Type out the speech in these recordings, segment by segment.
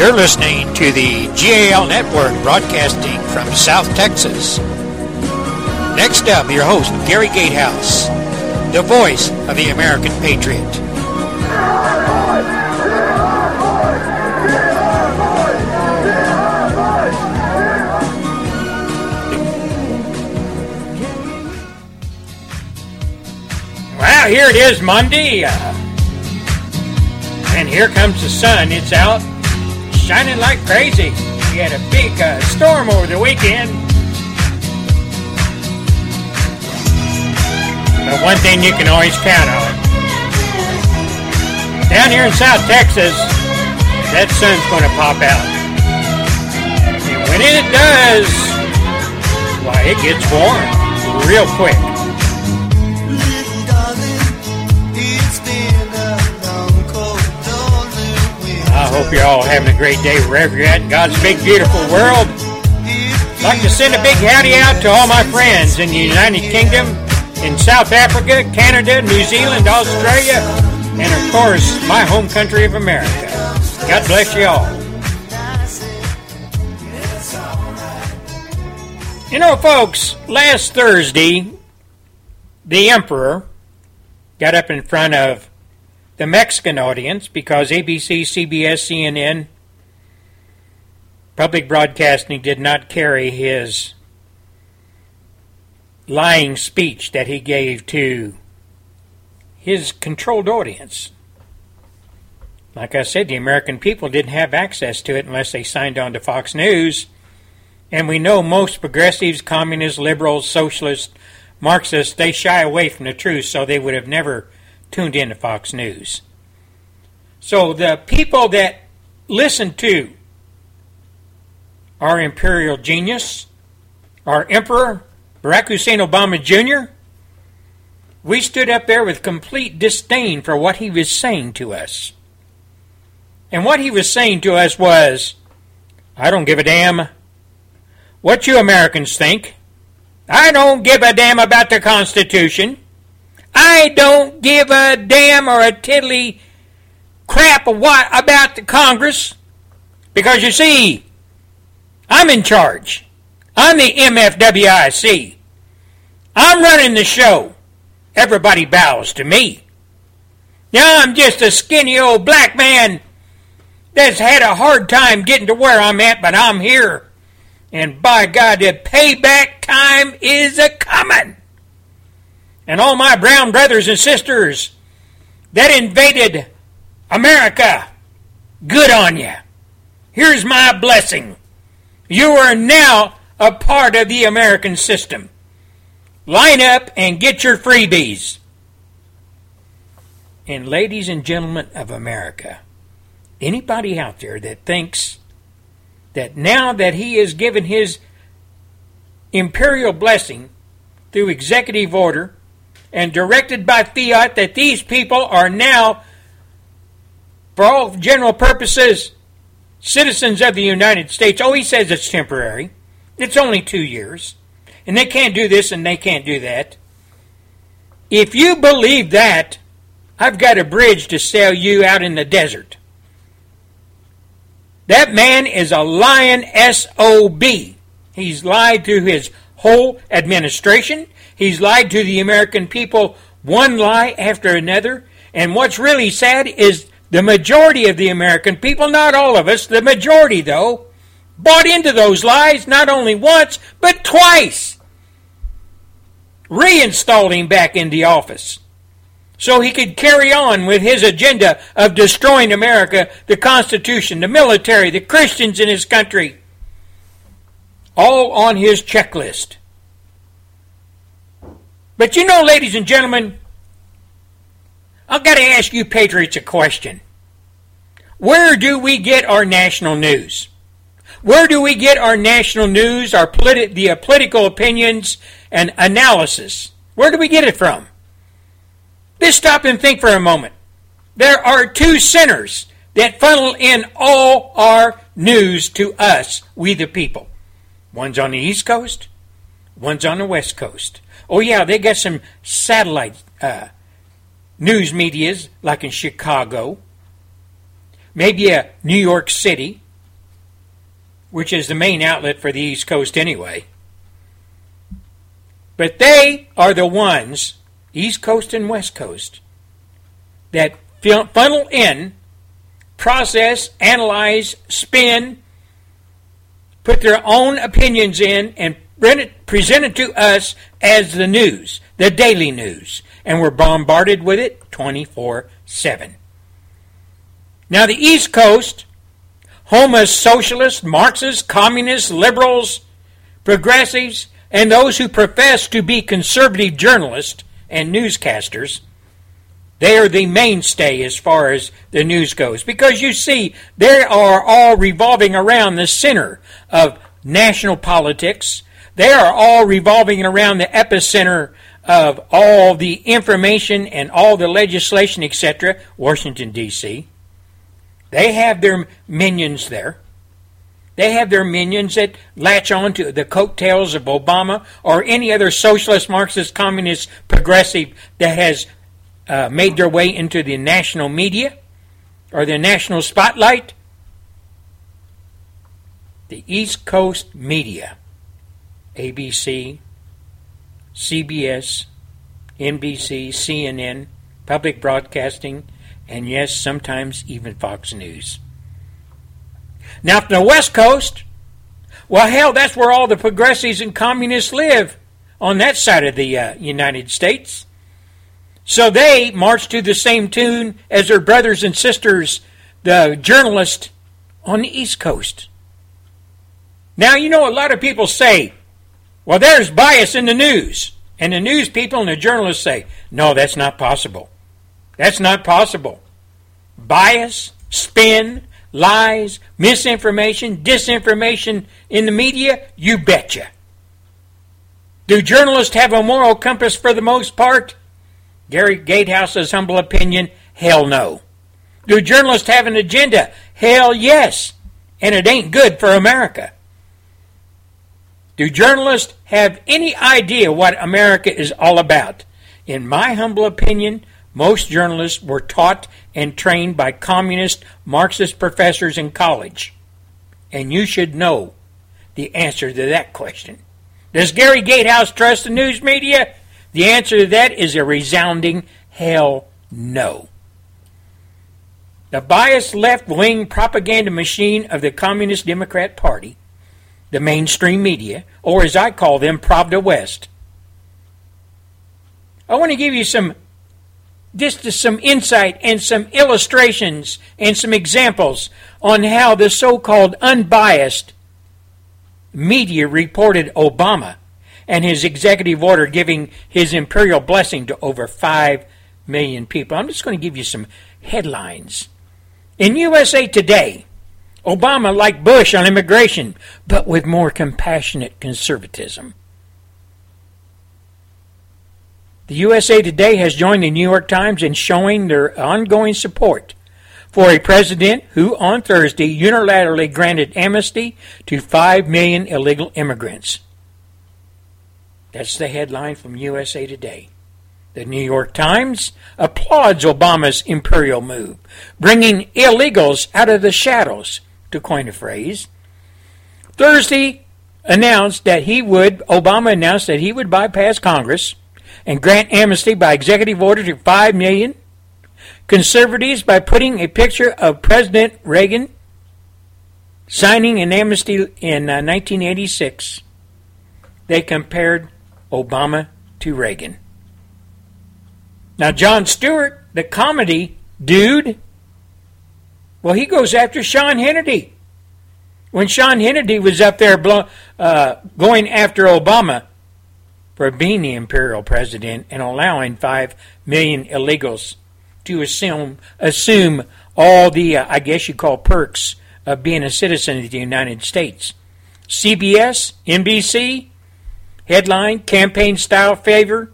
You're listening to the GAL Network broadcasting from South Texas. Next up, your host, Gary Gatehouse, the voice of the American Patriot. Well, here it is, Monday. Uh, and here comes the sun. It's out, shining like crazy. We had a big uh, storm over the weekend. But one thing you can always count on. Down here in South Texas, that sun's going to pop out. And when it does, why, it gets warm real quick. Hope you're all having a great day wherever you're at in God's big, beautiful world. I'd like to send a big howdy out to all my friends in the United Kingdom, in South Africa, Canada, New Zealand, Australia, and of course, my home country of America. God bless you all. You know, folks, last Thursday, the Emperor got up in front of the Mexican audience because ABC, CBS, CNN, public broadcasting did not carry his lying speech that he gave to his controlled audience. Like I said, the American people didn't have access to it unless they signed on to Fox News. And we know most progressives, communists, liberals, socialists, Marxists, they shy away from the truth, so they would have never tuned in to Fox News. So the people that listen to our imperial genius, our emperor, Barack Hussein Obama Jr., we stood up there with complete disdain for what he was saying to us. And what he was saying to us was, I don't give a damn what you Americans think. I don't give a damn about the Constitution. I don't give a damn or a tiddly crap what about the Congress. Because you see, I'm in charge. I'm the MFWIC. I'm running the show. Everybody bows to me. Now I'm just a skinny old black man that's had a hard time getting to where I'm at, but I'm here. And by God, the payback time is a coming and all my brown brothers and sisters that invaded America, good on you. Here's my blessing. You are now a part of the American system. Line up and get your freebies. And ladies and gentlemen of America, anybody out there that thinks that now that he has given his imperial blessing through executive order and directed by fiat that these people are now, for all general purposes, citizens of the United States. Oh, he says it's temporary. It's only two years. And they can't do this and they can't do that. If you believe that, I've got a bridge to sell you out in the desert. That man is a lying SOB. He's lied through his whole administration. He's lied to the American people one lie after another. And what's really sad is the majority of the American people, not all of us, the majority though, bought into those lies not only once, but twice. Reinstalled him back in the office so he could carry on with his agenda of destroying America, the Constitution, the military, the Christians in his country. All on his checklist. But you know, ladies and gentlemen, I've got to ask you patriots a question. Where do we get our national news? Where do we get our national news, our politi- the uh, political opinions and analysis? Where do we get it from? Just stop and think for a moment. There are two centers that funnel in all our news to us, we the people. One's on the East Coast, one's on the West Coast. Oh, yeah, they got some satellite uh, news medias, like in Chicago, maybe a New York City, which is the main outlet for the East Coast anyway. But they are the ones, East Coast and West Coast, that funnel in, process, analyze, spin, put their own opinions in, and present it to us as the news, the daily news. And we're bombarded with it 24 7. Now, the East Coast, home of socialists, Marxists, communists, liberals, progressives, and those who profess to be conservative journalists and newscasters, they are the mainstay as far as the news goes. Because you see, they are all revolving around the center of national politics. They are all revolving around the epicenter of all the information and all the legislation, etc., Washington, D.C. They have their minions there. They have their minions that latch on to the coattails of Obama or any other socialist, Marxist, communist, progressive that has uh, made their way into the national media or the national spotlight. The East Coast media, ABC, CBS, NBC, CNN, public broadcasting, and yes, sometimes even Fox News. Now, from the West Coast, well, hell, that's where all the progressives and communists live on that side of the uh, United States. So they march to the same tune as their brothers and sisters, the journalists on the East Coast. Now, you know, a lot of people say, well, there's bias in the news. And the news people and the journalists say, no, that's not possible. That's not possible. Bias, spin, lies, misinformation, disinformation in the media, you betcha. Do journalists have a moral compass for the most part? Gary Gatehouse's humble opinion, hell no. Do journalists have an agenda? Hell yes. And it ain't good for America. Do journalists have any idea what America is all about? In my humble opinion, most journalists were taught and trained by communist Marxist professors in college. And you should know the answer to that question. Does Gary Gatehouse trust the news media? The answer to that is a resounding hell no. The biased left wing propaganda machine of the Communist Democrat Party the mainstream media, or as I call them, Pravda West. I want to give you some just some insight and some illustrations and some examples on how the so-called unbiased media reported Obama and his executive order giving his imperial blessing to over 5 million people. I'm just going to give you some headlines. In USA Today, Obama like Bush on immigration, but with more compassionate conservatism. The USA Today has joined the New York Times in showing their ongoing support for a president who on Thursday unilaterally granted amnesty to 5 million illegal immigrants. That's the headline from USA Today. The New York Times applauds Obama's imperial move, bringing illegals out of the shadows to coin a phrase. Thursday announced that he would, Obama announced that he would bypass Congress and grant amnesty by executive order to 5 million conservatives by putting a picture of President Reagan signing an amnesty in uh, 1986. They compared Obama to Reagan. Now, Jon Stewart, the comedy dude, well, he goes after Sean Hannity. When Sean Hannity was up there uh, going after Obama for being the imperial president and allowing 5 million illegals to assume, assume all the, uh, I guess you call perks of being a citizen of the United States. CBS, NBC, headline campaign style favor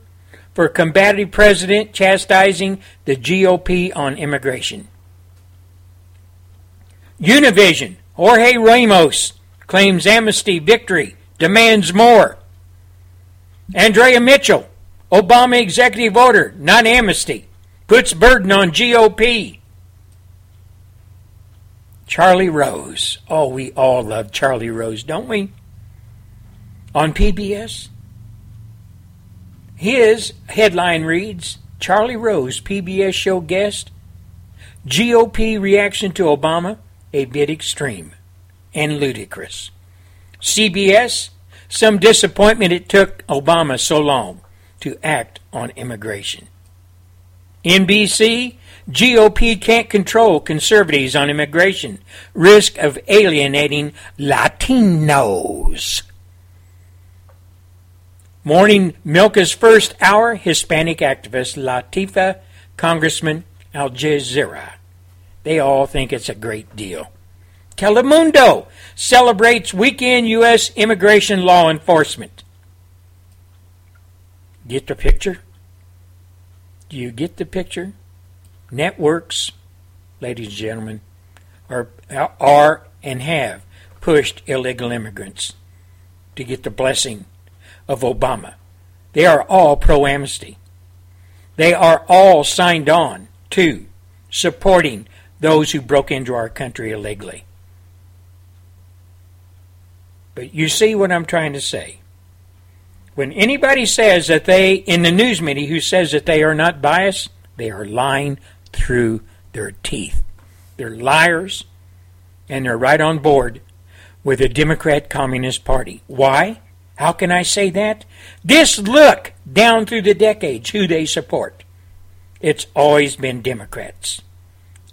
for combative president chastising the GOP on immigration. Univision, Jorge Ramos claims amnesty victory, demands more. Andrea Mitchell, Obama executive order, not amnesty, puts burden on GOP. Charlie Rose. Oh, we all love Charlie Rose, don't we? On PBS. His headline reads Charlie Rose, PBS show guest. GOP reaction to Obama, a bit extreme and ludicrous. CBS, some disappointment it took Obama so long to act on immigration. NBC, GOP can't control conservatives on immigration. Risk of alienating Latinos. Morning Milka's first hour, Hispanic activist Latifa, Congressman Al Jazeera. They all think it's a great deal. Telemundo celebrates weekend U.S. immigration law enforcement. Get the picture? Do you get the picture? Networks, ladies and gentlemen, are, are and have pushed illegal immigrants to get the blessing of Obama. They are all pro amnesty. They are all signed on to supporting those who broke into our country illegally. But you see what I'm trying to say. When anybody says that they, in the news media, who says that they are not biased, they are lying through their teeth. They're liars, and they're right on board with the Democrat Communist Party. Why? How can I say that? Just look down through the decades who they support. It's always been Democrats.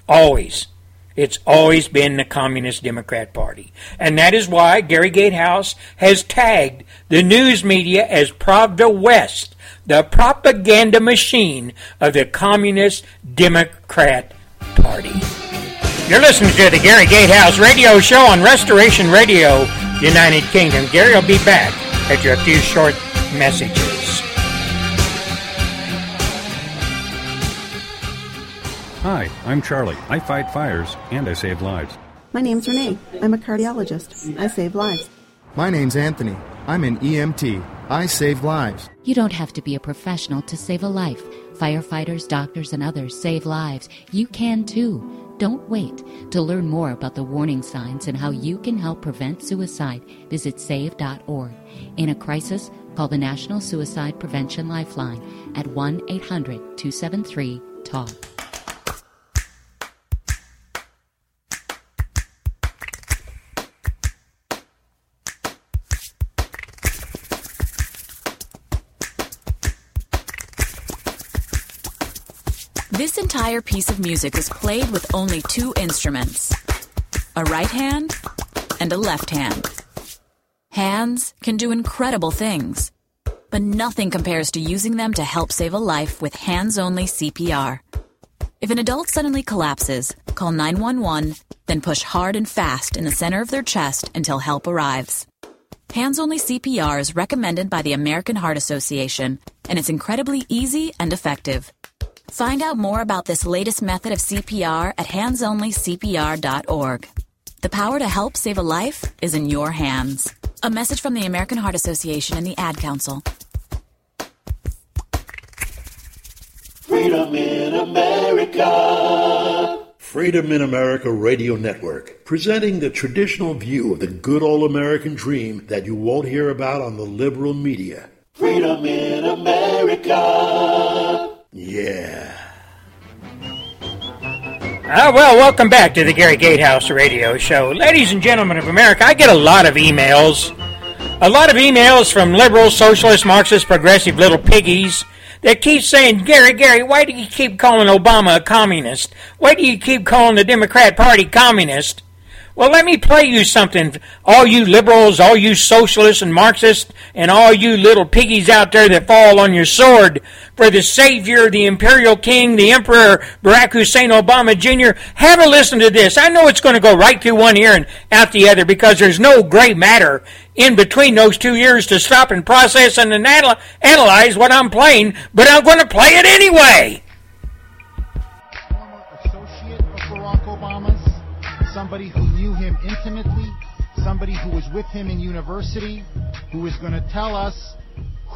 Always. It's always been the Communist Democrat Party. And that is why Gary Gatehouse has tagged the news media as Pravda West, the propaganda machine of the Communist Democrat Party. You're listening to the Gary Gatehouse radio show on Restoration Radio, United Kingdom. Gary will be back after a few short messages. Hi, I'm Charlie. I fight fires and I save lives. My name's Renee. I'm a cardiologist. I save lives. My name's Anthony. I'm an EMT. I save lives. You don't have to be a professional to save a life. Firefighters, doctors, and others save lives. You can too. Don't wait. To learn more about the warning signs and how you can help prevent suicide, visit save.org. In a crisis, call the National Suicide Prevention Lifeline at 1 800 273 TALK. This entire piece of music is played with only two instruments a right hand and a left hand. Hands can do incredible things, but nothing compares to using them to help save a life with hands only CPR. If an adult suddenly collapses, call 911, then push hard and fast in the center of their chest until help arrives. Hands only CPR is recommended by the American Heart Association, and it's incredibly easy and effective. Find out more about this latest method of CPR at handsonlycpr.org. The power to help save a life is in your hands. A message from the American Heart Association and the Ad Council. Freedom in America. Freedom in America Radio Network, presenting the traditional view of the good old American dream that you won't hear about on the liberal media. Freedom in America. Yeah. Ah, well, welcome back to the Gary Gatehouse Radio Show. Ladies and gentlemen of America, I get a lot of emails. A lot of emails from liberal, socialist, Marxist, progressive little piggies that keep saying, Gary, Gary, why do you keep calling Obama a communist? Why do you keep calling the Democrat Party communist? Well, let me play you something. All you liberals, all you socialists and Marxists, and all you little piggies out there that fall on your sword for the Savior, the Imperial King, the Emperor Barack Hussein Obama Jr., have a listen to this. I know it's going to go right through one ear and out the other because there's no gray matter in between those two ears to stop and process and analyze what I'm playing, but I'm going to play it anyway. Former associate of Barack Obama's, somebody who somebody who was with him in university, who is going to tell us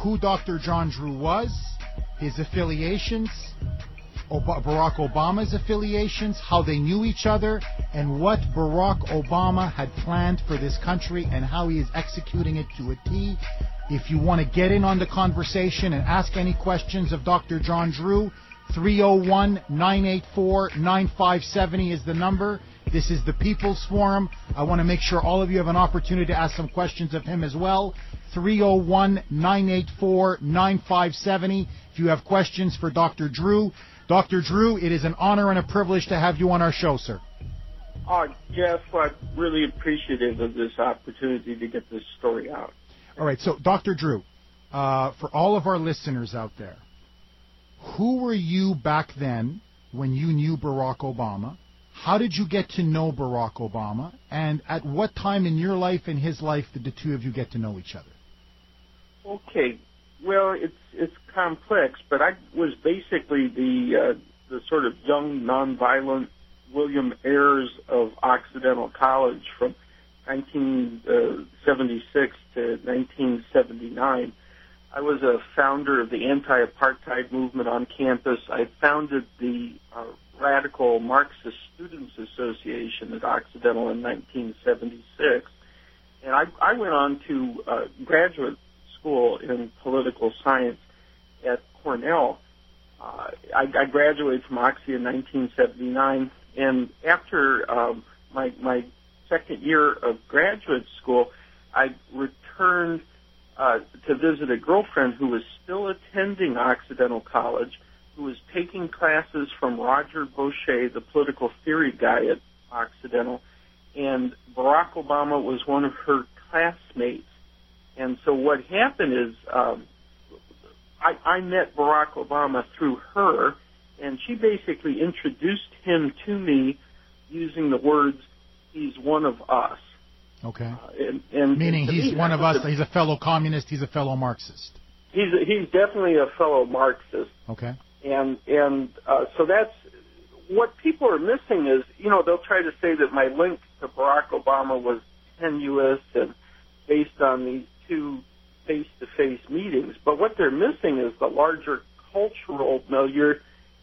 who Dr. John Drew was, his affiliations, Ob- Barack Obama's affiliations, how they knew each other, and what Barack Obama had planned for this country and how he is executing it to a T. If you want to get in on the conversation and ask any questions of Dr. John Drew, 301 984 9570 is the number. This is the People's Forum. I want to make sure all of you have an opportunity to ask some questions of him as well. 301 984 9570 if you have questions for Dr. Drew. Dr. Drew, it is an honor and a privilege to have you on our show, sir. Oh, Jeff, I'm really appreciative of this opportunity to get this story out. All right, so Dr. Drew, uh, for all of our listeners out there, who were you back then when you knew Barack Obama? How did you get to know Barack Obama? And at what time in your life and his life did the two of you get to know each other? Okay, well, it's it's complex, but I was basically the uh, the sort of young, nonviolent William Ayers of Occidental College from 1976 to 1979. I was a founder of the anti-apartheid movement on campus. I founded the uh, Radical Marxist Students Association at Occidental in 1976, and I, I went on to uh, graduate school in political science at Cornell. Uh, I, I graduated from Oxy in 1979, and after um, my my second year of graduate school, I returned uh, to visit a girlfriend who was still attending Occidental College, who was taking classes from Roger Boesche, the political theory guy at Occidental, and Barack Obama was one of her classmates. And so what happened is um, I, I met Barack Obama through her, and she basically introduced him to me using the words, "He's one of us." Okay. Uh, and, and Meaning he's me, one of us. a- He's a fellow communist. He's a fellow Marxist. he's he's definitely a fellow Marxist. Okay. And and uh, so that's what people are missing is you know they'll try to say that my link to Barack Obama was tenuous and based on these two face-to-face meetings, but what they're missing is the larger cultural milieu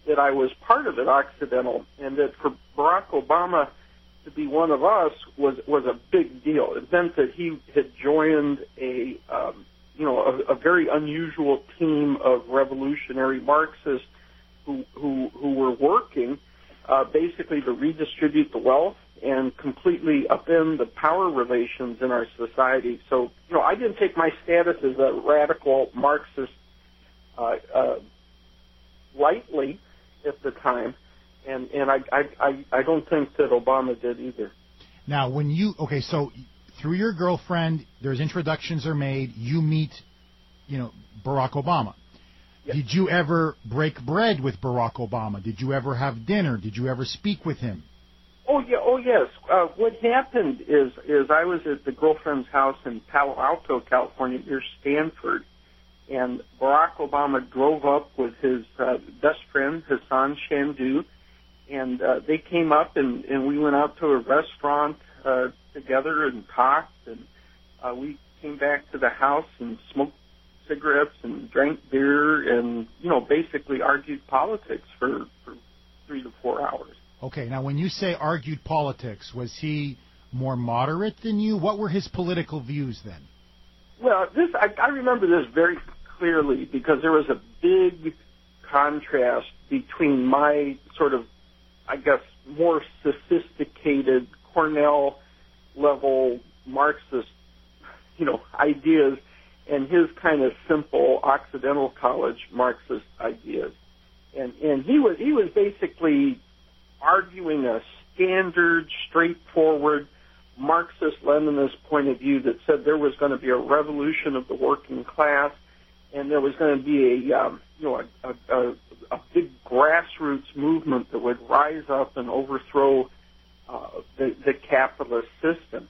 that I was part of at Occidental, and that for Barack Obama to be one of us was was a big deal. It meant that he had joined a um, you know a, a very unusual team of revolutionary Marxists who who who were working uh, basically to redistribute the wealth and completely upend the power relations in our society. So you know I didn't take my status as a radical Marxist uh, uh, lightly at the time, and and I I I, I don't think that Obama did either. Now, when you okay, so through your girlfriend, there's introductions are made. You meet, you know, Barack Obama. Did you ever break bread with Barack Obama? Did you ever have dinner? Did you ever speak with him? Oh yeah, oh yes. Uh, what happened is is I was at the girlfriend's house in Palo Alto, California, near Stanford, and Barack Obama drove up with his uh, best friend Hasan Chandoo, and uh, they came up and and we went out to a restaurant uh, together and talked, and uh, we came back to the house and smoked cigarettes and drank beer and you know basically argued politics for for three to four hours. Okay, now when you say argued politics, was he more moderate than you? What were his political views then? Well, this I, I remember this very clearly because there was a big contrast between my sort of, I guess, more sophisticated Cornell level Marxist, you know, ideas and his kind of simple Occidental College Marxist ideas. And and he was he was basically arguing a standard, straightforward Marxist Leninist point of view that said there was going to be a revolution of the working class, and there was going to be a um, you know a, a, a, a big grassroots movement that would rise up and overthrow uh, the, the capitalist system.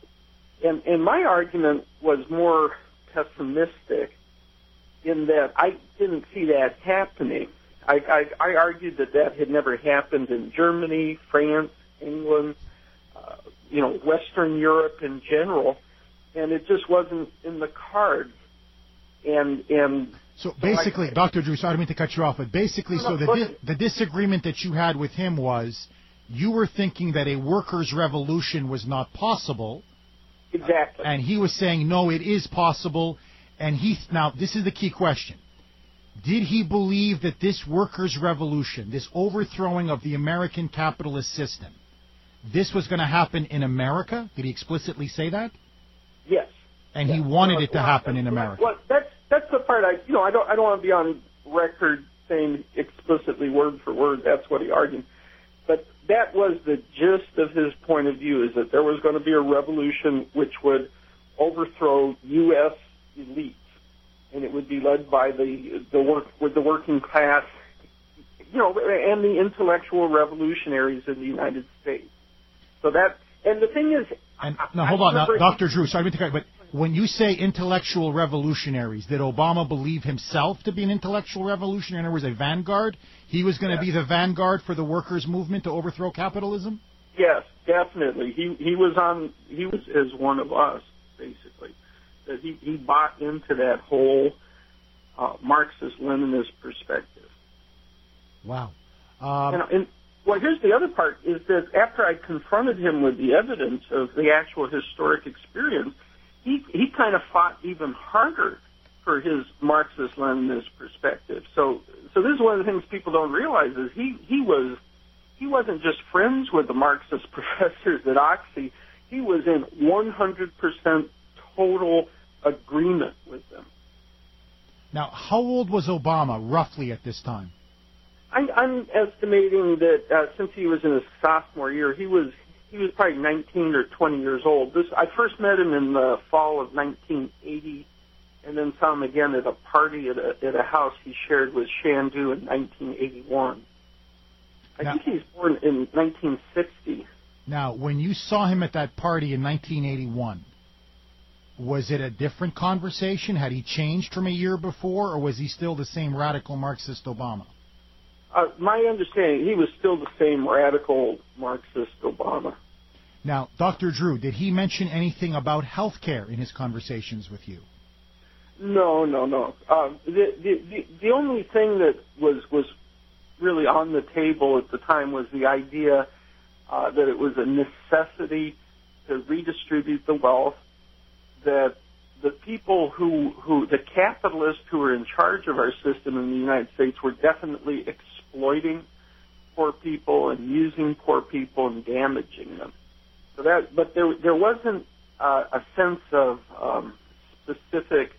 And and my argument was more pessimistic in that I didn't see that happening. I, I, I argued that that had never happened in Germany, France, England, uh, you know, Western Europe in general, and it just wasn't in the cards. And and So basically, Dr. Drew, sorry I didn't mean to cut you off, but basically, No, so the di- the disagreement that you had with him was you were thinking that a workers' revolution was not possible, Exactly. and he was saying no, it is possible. And he now this is the key question: Did he believe that this workers' revolution, this overthrowing of the American capitalist system, this was going to happen in America? Did he explicitly say that? Yes. And he wanted it to happen in America. Well, that's that's the part I you know I don't I don't want to be on record saying explicitly word for word that's what he argued, that was the gist of his point of view is that there was going to be a revolution which would overthrow U.S. elites, and it would be led by the the work with the working class, you know, and the intellectual revolutionaries in the United States. So that and the thing is, And now hold on, now, Dr. Drew. Sorry to cut, but when you say intellectual revolutionaries, did Obama believe himself to be an intellectual revolutionary? In other words, a vanguard. He was going to be the vanguard for the workers' movement to overthrow capitalism. Yes, definitely. He he was on. He was as one of us, basically. That he he bought into that whole uh, Marxist-Leninist perspective. Wow. Um, and, and well, here's the other part: is that after I confronted him with the evidence of the actual historic experience, he he kind of fought even harder for his Marxist-Leninist perspective. So so this is one of the things people don't realize is he he was he wasn't just friends with the Marxist professors at Oxy. He was in 100% total agreement with them. now, how old was Obama roughly at this time? I'm, I'm estimating that uh, since he was in his sophomore year, he was he was probably 19 or 20 years old. This I first met him in the fall of 1980, and then saw him again at a party at a at a house he shared with Chandoo in 1981. I Now- think he's born in 1960. Now, when you saw him at that party in 1981, was it a different conversation? Had he changed from a year before, or was he still the same radical Marxist Obama? Uh, my understanding, he was still the same radical Marxist Obama. Now, Dr. Drew, did he mention anything about health care in his conversations with you? No, no, no. Um, the, the the the only thing that was was really on the table at the time was the idea uh, that it was a necessity to redistribute the wealth. That the people who who the capitalists who were in charge of our system in the United States were definitely exploiting poor people and using poor people and damaging them. So that, but there there wasn't uh, a sense of um, specific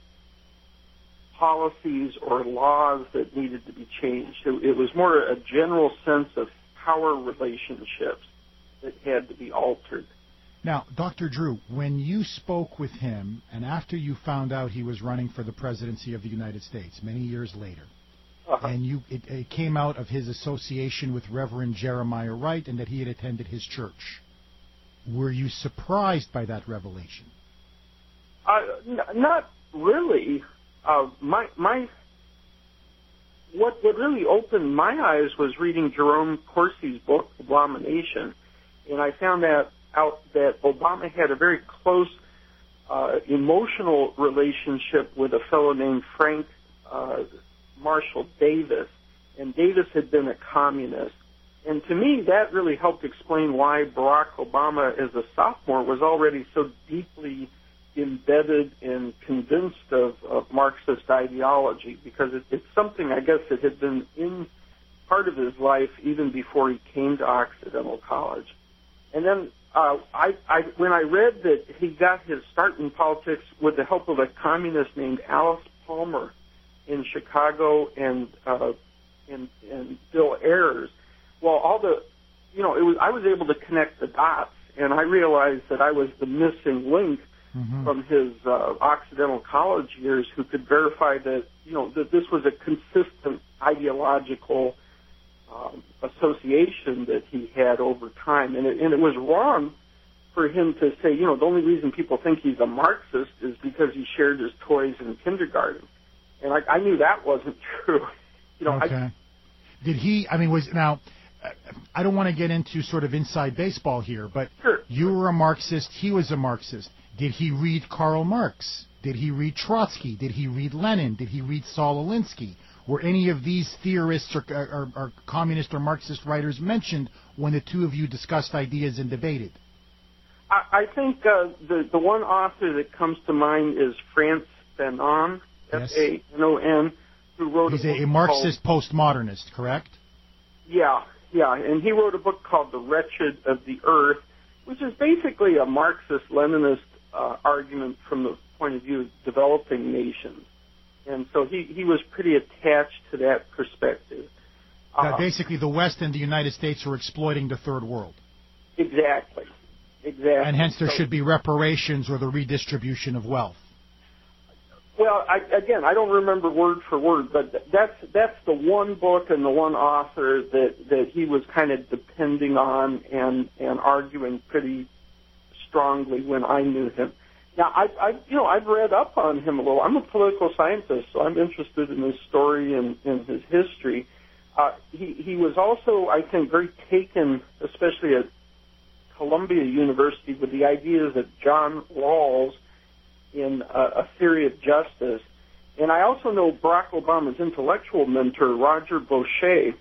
policies or laws that needed to be changed. It, it was more a general sense of power relationships that had to be altered. Now, Dr. Drew, when you spoke with him and after you found out he was running for the presidency of the United States many years later, and you it, it came out of his association with Reverend Jeremiah Wright and that he had attended his church, were you surprised by that revelation? Uh, n- not really. Uh, my my what what really opened my eyes was reading Jerome Corsi's book Abomination, and I found that out that Obama had a very close uh, emotional relationship with a fellow named Frank uh, Marshall Davis, and Davis had been a communist. And to me, that really helped explain why Barack Obama, as a sophomore, was already so deeply embedded and convinced of, of Marxist ideology because it, it's something I guess that had been in part of his life even before he came to Occidental College. And then uh, I, I, when I read that he got his start in politics with the help of a communist named Alice Palmer in Chicago and uh, and, and Bill Ayers, well, all the you know, it was I was able to connect the dots, and I realized that I was the missing link from his uh, Occidental College years, who could verify that you know that this was a consistent ideological um, association that he had over time, and it, and it was wrong for him to say, you know, the only reason people think he's a Marxist is because he shared his toys in kindergarten, and I, I knew that wasn't true. You know, I, okay. Did he? I mean, was now? Uh, I don't want to get into sort of inside baseball here, but Sure. you were a Marxist. He was a Marxist. Did he read Karl Marx? Did he read Trotsky? Did he read Lenin? Did he read Saul Alinsky? Were any of these theorists or, or, or communist or Marxist writers mentioned when the two of you discussed ideas and debated? I, I think uh, the the one author that comes to mind is Frantz Fanon. F A N O N, who wrote He's a, a, a called- Marxist postmodernist, correct? Yeah, yeah, and he wrote a book called The Wretched of the Earth, which is basically a Marxist-Leninist uh, argument from the point of view of developing nations. And so he, he was pretty attached to that perspective. That Uh, basically the West and the United States are exploiting the third world. exactly, exactly. And hence there So- should be reparations or the redistribution of wealth. Well, I, again, I don't remember word for word, but that's that's the one book and the one author that that he was kind of depending on and and arguing pretty strongly when I knew him. Now, I, I you know I've read up on him a little. I'm a political scientist, so I'm interested in his story and, and his history. Uh, he he was also, I think, very taken, especially at Columbia University, with the ideas that John Rawls in a, a theory of justice. And I also know Barack Obama's intellectual mentor, Roger Boesche,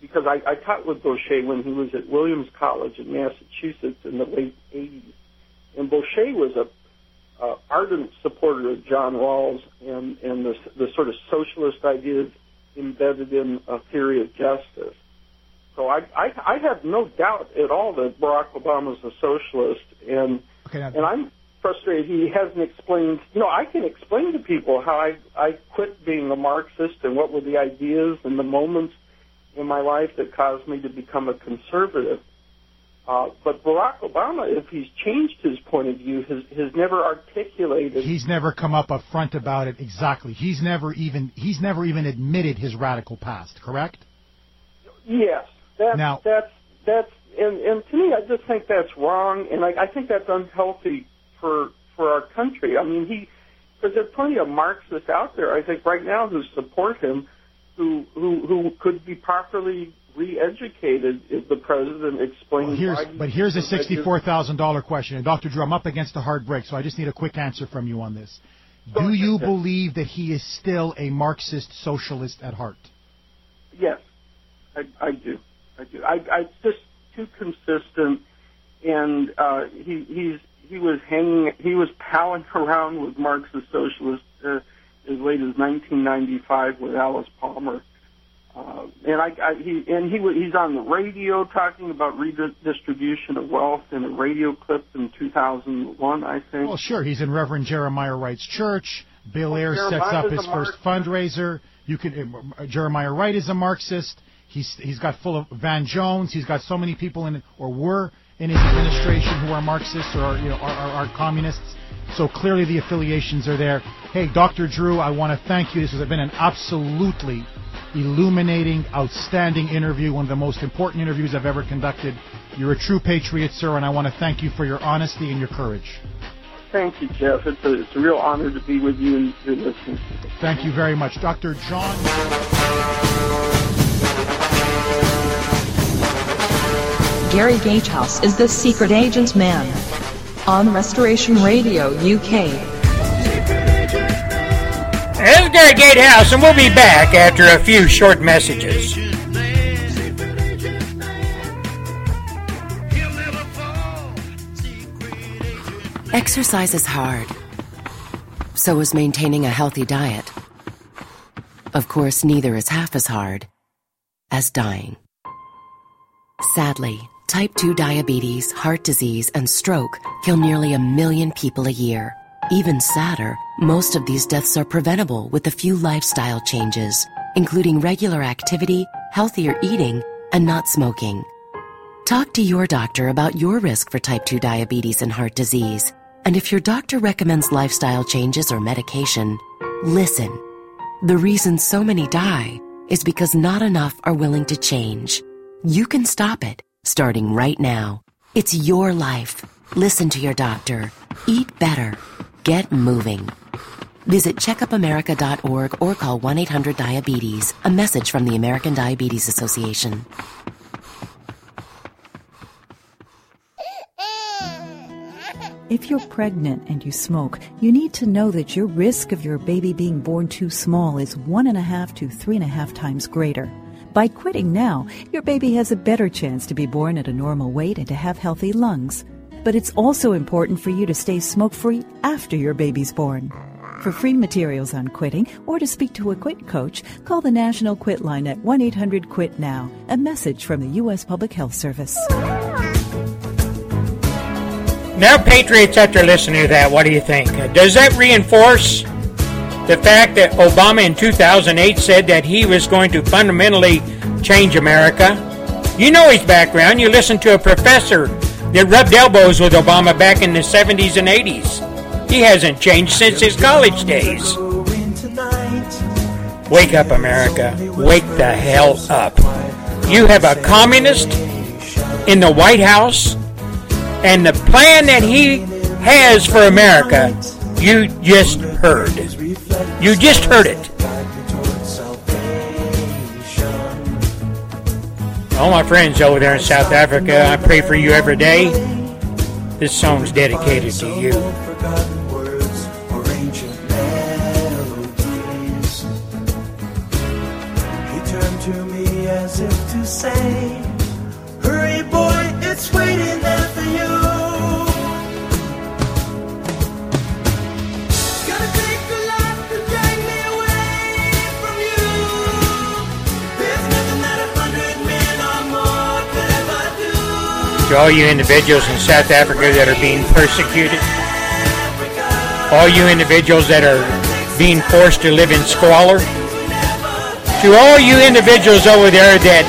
because I, I taught with Boesche when he was at Williams College in Massachusetts in the late 80s. And Boesche was a, a ardent supporter of John Rawls and, and the, the sort of socialist ideas embedded in a theory of justice. So I, I, I have no doubt at all that Barack Obama is a socialist, and Okay, now, and I'm frustrated he hasn't explained. You know, I can explain to people how I I quit being a Marxist and what were the ideas and the moments in my life that caused me to become a conservative. Uh, but Barack Obama, if he's changed his point of view, has has never articulated. he's never come up up front about it exactly. He's never even he's never even admitted his radical past, correct? Yes, that's Now- that's that's and and to me, I just think that's wrong, and I, I think that's unhealthy for for our country. I mean, he because there's plenty of Marxists out there. I think right now who support him, who who who could be properly re-educated if the president explains. Well, here's but here's a thinks that is- sixty-four thousand dollar question, and Dr. Drew, I'm up against a hard break, so I just need a quick answer from you on this. Do you believe that he is still a Marxist socialist at heart? Yes, I, I do. I do. I, I just too consistent, and uh, he he's he was hanging. He was palling around with Marxist socialists uh, as late as 1995 with Alice Palmer. Uh, and I, I he and he he's on the radio talking about redistribution of wealth in a radio clip in 2001, I think. Well, sure. He's in Reverend Jeremiah Wright's church. Bill Well, Ayers sets up his first fundraiser. You can uh, Jeremiah Wright is a Marxist. He's he's got full of Van Jones. He's got so many people in or were in his administration who are Marxists or are, you know are, are, are communists. So clearly the affiliations are there. Hey, Dr. Drew, I want to thank you. This has been an absolutely illuminating, outstanding interview, one of the most important interviews I've ever conducted. You're a true patriot, sir, and I want to thank you for your honesty and your courage. Thank you, Jeff. It's a it's a real honor to be with you and your listeners. Thank you very much. Dr. John. Gary Gatehouse is the secret agent man. On Restoration Radio UK. This is Gary Gatehouse, and we'll be back after a few short messages. Exercise is hard. So is maintaining a healthy diet. Of course, neither is half as hard as dying. Sadly, type 2 diabetes, heart disease, and stroke kill nearly a million people a year. Even sadder, most of these deaths are preventable with a few lifestyle changes, including regular activity, healthier eating, and not smoking. Talk to your doctor about your risk for type 2 diabetes and heart disease. And if your doctor recommends lifestyle changes or medication, listen. The reason so many die is because not enough are willing to change. You can stop it, starting right now. It's your life. Listen to your doctor. Eat better. Get moving. Visit checkupamerica.org or call 1-800-DIABETES. A message from the American Diabetes Association. If you're pregnant and you smoke, you need to know that your risk of your baby being born too small is one and a half to three and a half times greater. By quitting now, your baby has a better chance to be born at a normal weight and to have healthy lungs. But it's also important for you to stay smoke free after your baby's born. For free materials on quitting or to speak to a quit coach, call the National Quit line at 1 800 QUIT NOW. A message from the U.S. Public Health Service. Now, Patriots, after listening to that, what do you think? Uh, Does that reinforce the fact that Obama in 2008 said that he was going to fundamentally change America? You know his background. You listened to a professor that rubbed elbows with Obama back in the 70s and 80s. He hasn't changed since his college days. Wake up, America. Wake the hell up. You have a communist in the White House, and the plan that he has for America, you just heard. You just heard it. All my friends over there in South Africa, I pray for you every day. This song's dedicated to you. He turned to me as if to say, To all you individuals in South Africa that are being persecuted, all you individuals that are being forced to live in squalor, to all you individuals over there that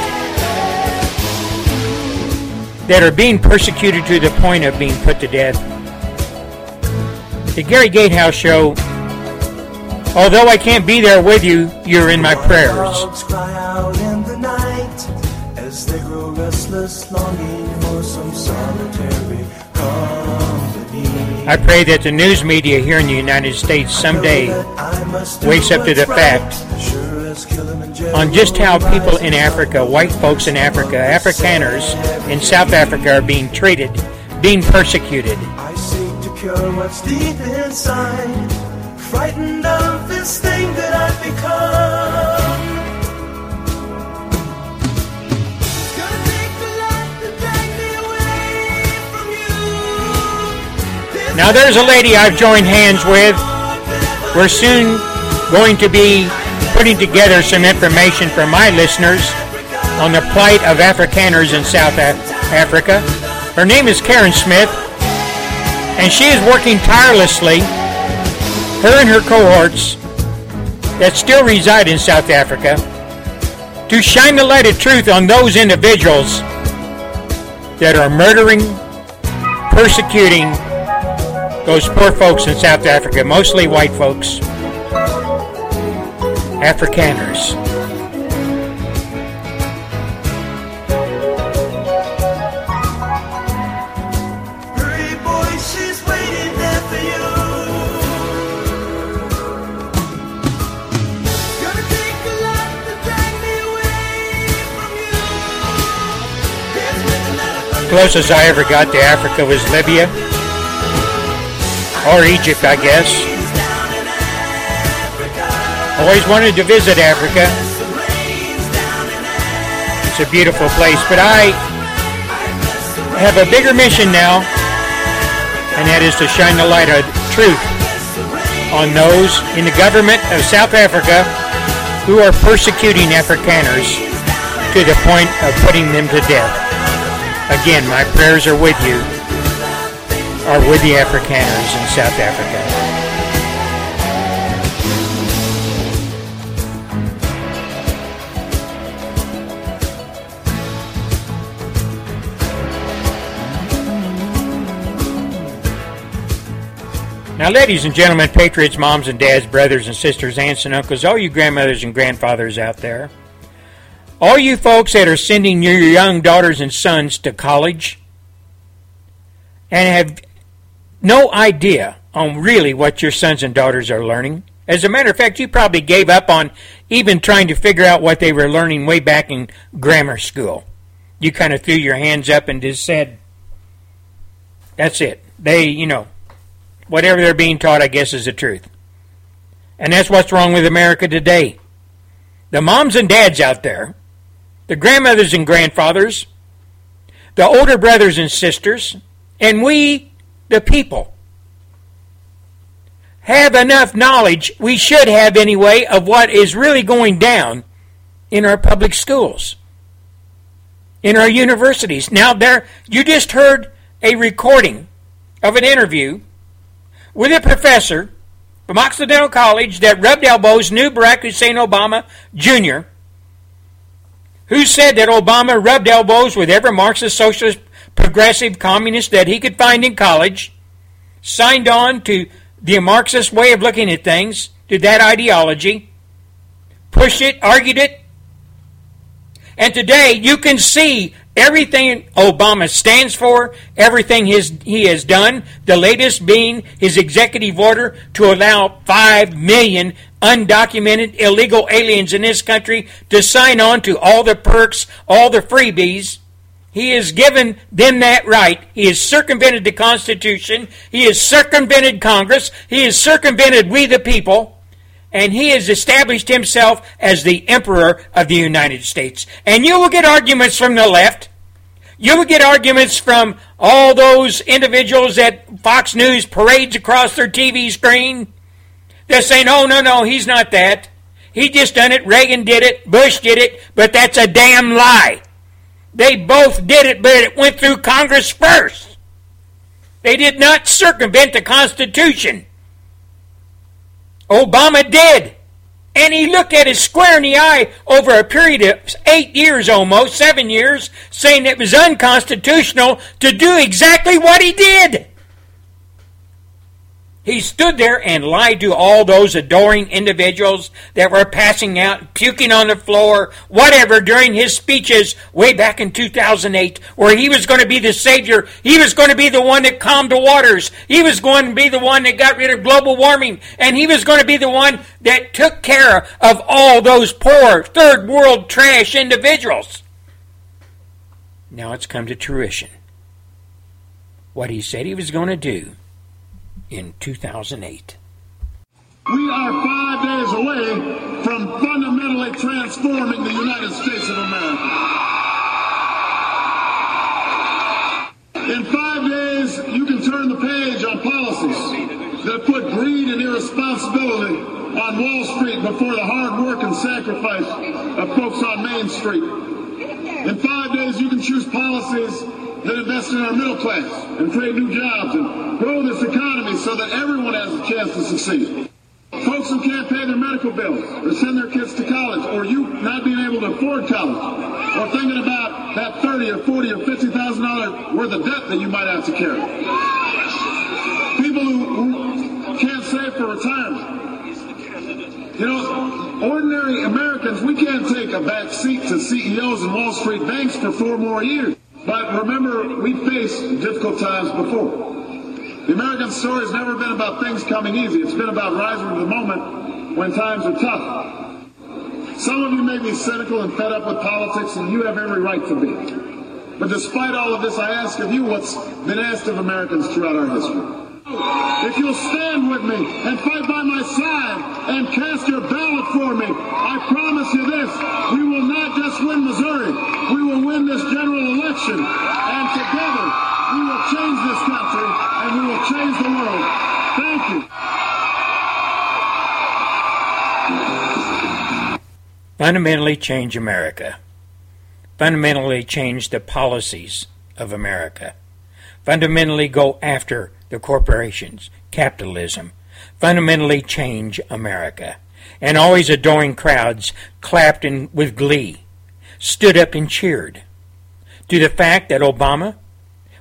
that are being persecuted to the point of being put to death. The Gary Gatehouse Show, although I can't be there with you, you're in my prayers. I pray that the news media here in the United States someday wakes up to the fact on just how people in Africa, white folks in Africa, Afrikaners in South Africa are being treated, being persecuted. I seek to cure what's deep inside, frightened of this thing that I've become. Now there's a lady I've joined hands with. We're soon going to be putting together some information for my listeners on the plight of Afrikaners in South Af- Africa. Her name is Karen Smith, and she is working tirelessly, her and her cohorts that still reside in South Africa, to shine the light of truth on those individuals that are murdering, persecuting those poor folks in South Africa, mostly white folks. Afrikaners. Hurry, boy, she's waiting there for you. Gonna take a lot to drag me away from you. There's nothing that a Closest I ever got to Africa was Libya. Or Egypt, I guess. Always wanted to visit Africa. It's a beautiful place, but I have a bigger mission now, and that is to shine the light of truth on those in the government of South Africa who are persecuting Afrikaners to the point of putting them to death. Again, my prayers are with you, are with the Afrikaners in South Africa. Now, ladies and gentlemen, patriots, moms and dads, brothers and sisters, aunts and uncles, all you grandmothers and grandfathers out there, all you folks that are sending your young daughters and sons to college and have no idea on really what your sons and daughters are learning. As a matter of fact, you probably gave up on even trying to figure out what they were learning way back in grammar school. You kind of threw your hands up and just said, That's it. they, you know, whatever they're being taught, I guess, is the truth. And that's what's wrong with America today. The moms and dads out there, the grandmothers and grandfathers, the older brothers and sisters, and we, the people, have enough knowledge, we should have anyway, of what is really going down in our public schools, in our universities. Now, there, you just heard a recording of an interview with a professor from Occidental College that rubbed elbows knew Barack Hussein Obama Jr., who said that Obama rubbed elbows with every Marxist, socialist, progressive, communist that he could find in college, signed on to the Marxist way of looking at things, to that ideology, pushed it, argued it, and today you can see everything Obama stands for, everything his, he has done, the latest being his executive order to allow 5 million undocumented illegal aliens in this country to sign on to all the perks, all the freebies. He has given them that right. He has circumvented the Constitution. He has circumvented Congress. He has circumvented we the people and he has established himself as the emperor of the United States. And you will get arguments from the left. You will get arguments from all those individuals that Fox News parades across their TV screen. They're saying, oh, no, no, he's not that. He just done it. Reagan did it. Bush did it. But that's a damn lie. They both did it, but it went through Congress first. They did not circumvent the Constitution. Obama did. And he looked at it square in the eye over a period of eight years almost, seven years, saying it was unconstitutional to do exactly what he did. He stood there and lied to all those adoring individuals that were passing out, puking on the floor, whatever, during his speeches way back in 2008, where he was going to be the savior. He was going to be the one that calmed the waters. He was going to be the one that got rid of global warming. And he was going to be the one that took care of all those poor third world trash individuals. Now it's come to fruition. What he said he was going to do in 2008. We are five days away from fundamentally transforming the United States of America. In five days, you can turn the page on policies that put greed and irresponsibility on Wall Street before the hard work and sacrifice of folks on Main Street. In five days, you can choose policies that invest in our middle class and create new jobs and grow this economy so that everyone has a chance to succeed. Folks who can't pay their medical bills or send their kids to college or you not being able to afford college or thinking about that 30 or 40 or $50,000 worth of debt that you might have to carry. People who, who can't save for retirement. You know, ordinary Americans, we can't take a back seat to CEOs and Wall Street banks for four more years. But remember, we faced difficult times before. The American story has never been about things coming easy. It's been about rising to the moment when times are tough. Some of you may be cynical and fed up with politics, and you have every right to be. But despite all of this, I ask of you what's been asked of Americans throughout our history. If you'll stand with me and fight by my side and cast your ballot for me, I promise you this, we will not just win Missouri, we will win this general election. And together, we will change this country and we will change the world. Thank you. Fundamentally change America. Fundamentally change the policies of America. Fundamentally go after the corporations, capitalism. Fundamentally change America. And always adoring crowds clapped in, with glee, stood up and cheered to the fact that Obama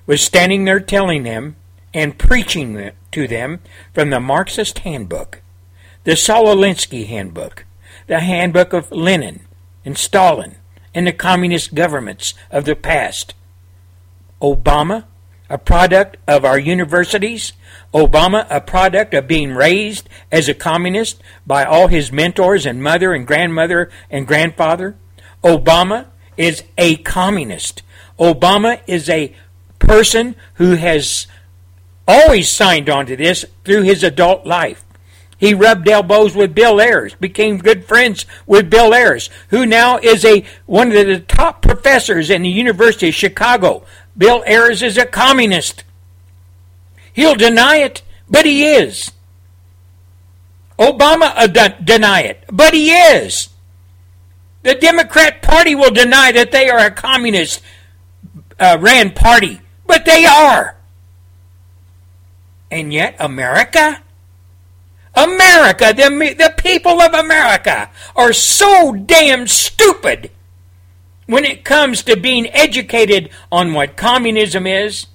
was standing there telling them and preaching to them from the Marxist handbook, the Saul Alinsky handbook, the handbook of Lenin and Stalin and the communist governments of the past. Obama, a product of our universities, Obama, a product of being raised as a communist by all his mentors and mother and grandmother and grandfather. Obama is a communist. Obama is a person who has always signed on to this through his adult life. He rubbed elbows with Bill Ayers, became good friends with Bill Ayers, who now is a one of the top professors in the University of Chicago. Bill Ayers is a communist. He'll deny it, but he is. Obama uh, de- deny it, but he is. The Democrat Party will deny that they are a communist uh, ran party, but they are. And yet, America? America, the, the people of America, are so damn stupid when it comes to being educated on what communism is,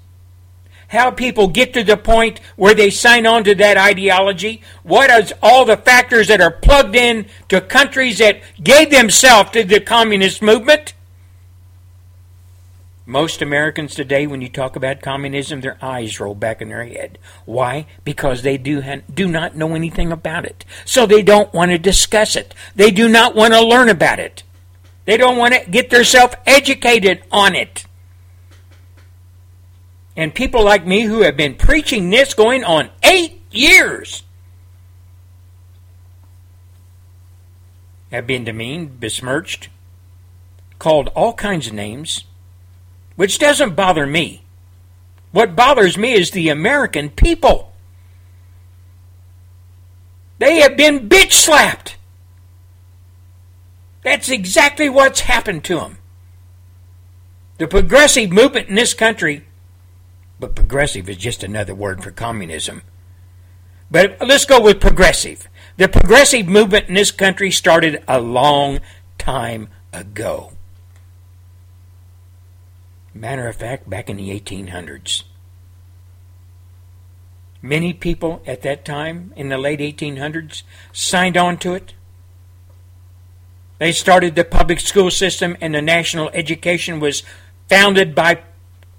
how people get to the point where they sign on to that ideology, what is all the factors that are plugged in to countries that gave themselves to the communist movement. Most Americans today, when you talk about communism, their eyes roll back in their head. Why? Because they do, ha- do not know anything about it. So they don't want to discuss it. They do not want to learn about it. They don't want to get themselves educated on it. And people like me who have been preaching this going on eight years have been demeaned, besmirched, called all kinds of names which doesn't bother me. What bothers me is the American people. They have been bitch slapped. That's exactly what's happened to them. The progressive movement in this country, but progressive is just another word for communism. But let's go with progressive. The progressive movement in this country started a long time ago. Matter of fact, back in the 1800s. Many people at that time, in the late 1800s, signed on to it. They started the public school system, and the national education was founded by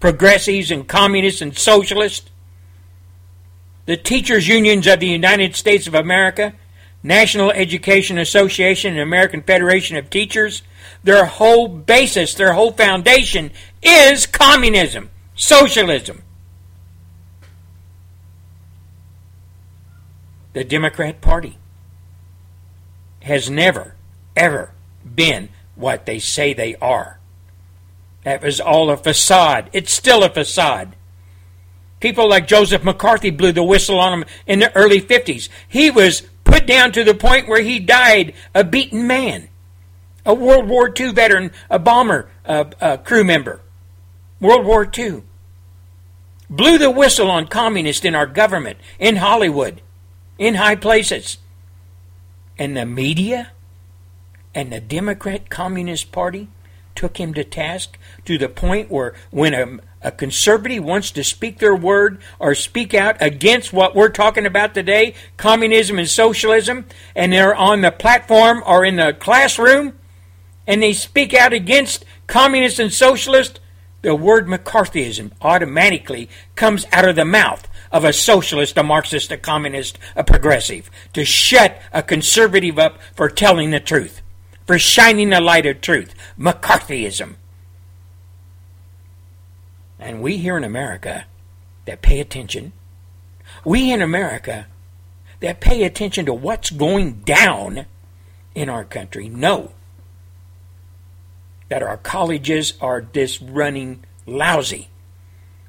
progressives and communists and socialists. The teachers' unions of the United States of America, National Education Association, and American Federation of Teachers, their whole basis, their whole foundation is communism, socialism. The Democrat Party has never, ever been what they say they are. That was all a facade. It's still a facade. People like Joseph McCarthy blew the whistle on him in the early 50s. He was put down to the point where he died a beaten man, a World War II veteran, a bomber a, uh, crew member. World War II. Blew the whistle on communists in our government, in Hollywood, in high places. And the media and the Democrat Communist Party took him to task to the point where when a, a conservative wants to speak their word or speak out against what we're talking about today, communism and socialism, and they're on the platform or in the classroom, and they speak out against communists and socialists, the word McCarthyism automatically comes out of the mouth of a socialist, a Marxist, a communist, a progressive, to shut a conservative up for telling the truth, for shining the light of truth. McCarthyism. And we here in America that pay attention, we in America that pay attention to what's going down in our country know that our colleges are just running lousy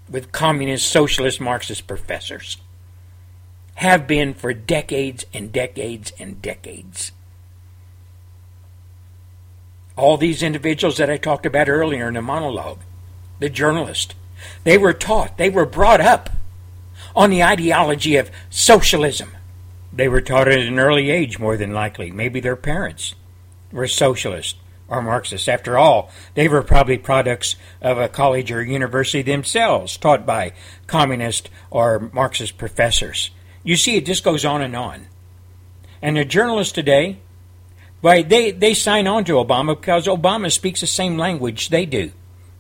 with communist, socialist, Marxist professors. Have been for decades and decades and decades. All these individuals that I talked about earlier in the monologue, the journalist, they were taught, they were brought up on the ideology of socialism. They were taught at an early age, more than likely. Maybe their parents were socialists or Marxists. After all, they were probably products of a college or university themselves, taught by communist or Marxist professors. You see, it just goes on and on. And the journalists today, Right, they, they sign on to Obama because Obama speaks the same language they do.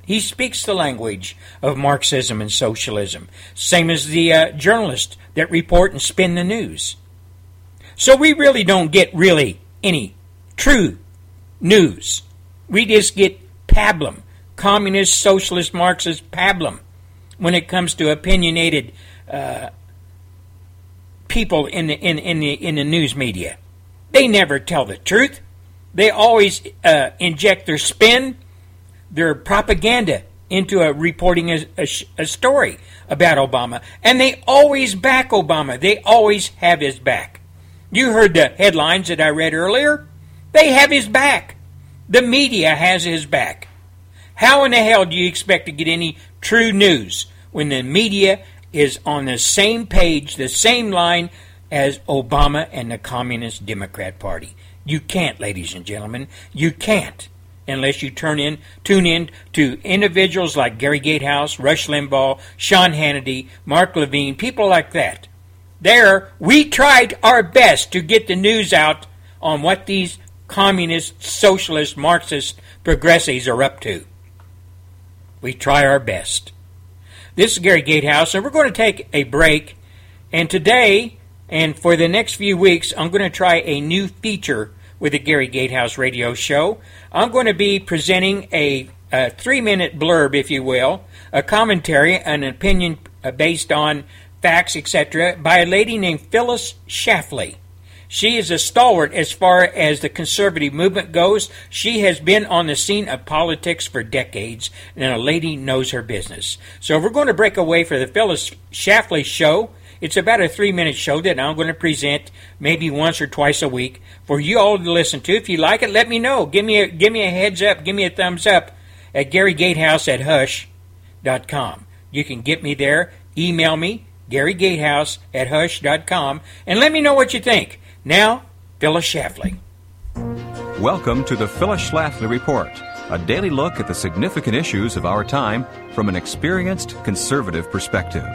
He speaks the language of Marxism and socialism, same as the uh, journalists that report and spin the news. So we really don't get really any true news. We just get pablum, communist, socialist, Marxist pablum when it comes to opinionated uh, people in the in, in the in the news media. They never tell the truth. They always uh, inject their spin, their propaganda into a reporting a, a, a story about Obama, and they always back Obama. They always have his back. You heard the headlines that I read earlier. They have his back. The media has his back. How in the hell do you expect to get any true news when the media is on the same page, the same line as Obama and the Communist Democrat Party? You can't, ladies and gentlemen. You can't unless you turn in, tune in to individuals like Gary Gatehouse, Rush Limbaugh, Sean Hannity, Mark Levin, people like that. There, we tried our best to get the news out on what these communist, socialist, Marxist progressives are up to. We try our best. This is Gary Gatehouse, and we're going to take a break. And today, and for the next few weeks, I'm going to try a new feature with the Gary Gatehouse radio show. I'm going to be presenting a, a three minute blurb, if you will, a commentary, an opinion uh, based on facts, etc., by a lady named Phyllis Schlafly. She is a stalwart as far as the conservative movement goes. She has been on the scene of politics for decades, and a lady knows her business. So we're going to break away for the Phyllis Schlafly show. It's about a three minute show that I'm going to present maybe once or twice a week for you all to listen to. If you like it, let me know. Give me a, give me a heads up. Give me a thumbs up at Gary Gatehouse at hush.com. You can get me there. Email me, Gary Gatehouse at hush.com, and let me know what you think. Now, Phyllis Schlafly. Welcome to the Phyllis Schlafly Report, a daily look at the significant issues of our time from an experienced conservative perspective.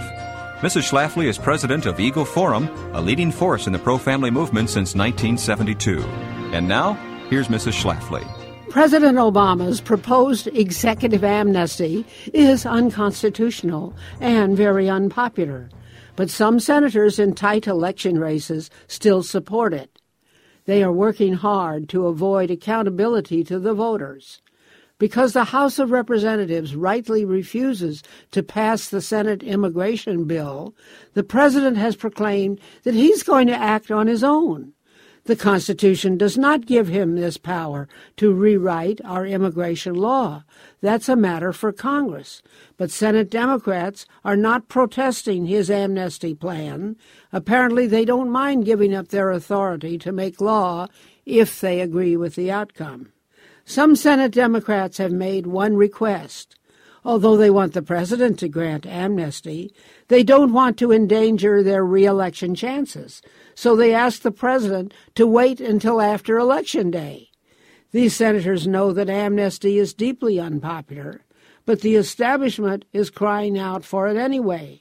Mrs. Schlafly is president of Eagle Forum, a leading force in the pro family movement since 1972. And now, here's Mrs. Schlafly. President Obama's proposed executive amnesty is unconstitutional and very unpopular, but some senators in tight election races still support it. They are working hard to avoid accountability to the voters. Because the House of Representatives rightly refuses to pass the Senate immigration bill, the President has proclaimed that he's going to act on his own. The Constitution does not give him this power to rewrite our immigration law. That's a matter for Congress. But Senate Democrats are not protesting his amnesty plan. Apparently, they don't mind giving up their authority to make law if they agree with the outcome. Some Senate Democrats have made one request. Although they want the president to grant amnesty, they don't want to endanger their reelection chances. So they ask the president to wait until after Election Day. These senators know that amnesty is deeply unpopular, but the establishment is crying out for it anyway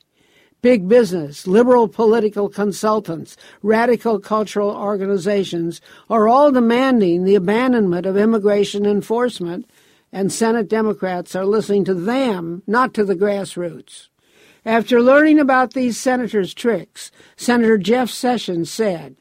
big business, liberal political consultants, radical cultural organizations are all demanding the abandonment of immigration enforcement, and Senate Democrats are listening to them, not to the grassroots. After learning about these senators' tricks, Senator Jeff Sessions said,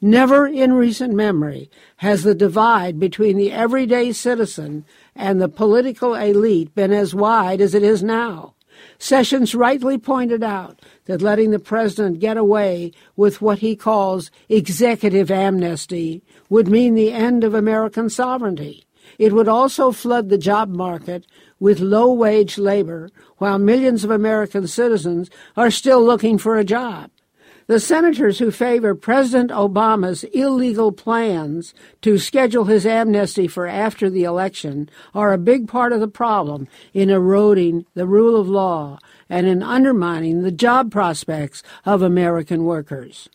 Never in recent memory has the divide between the everyday citizen and the political elite been as wide as it is now. Sessions rightly pointed out that letting the president get away with what he calls executive amnesty would mean the end of American sovereignty. It would also flood the job market with low wage labor while millions of American citizens are still looking for a job. The senators who favor President Obama's illegal plans to schedule his amnesty for after the election are a big part of the problem in eroding the rule of law and in undermining the job prospects of American workers.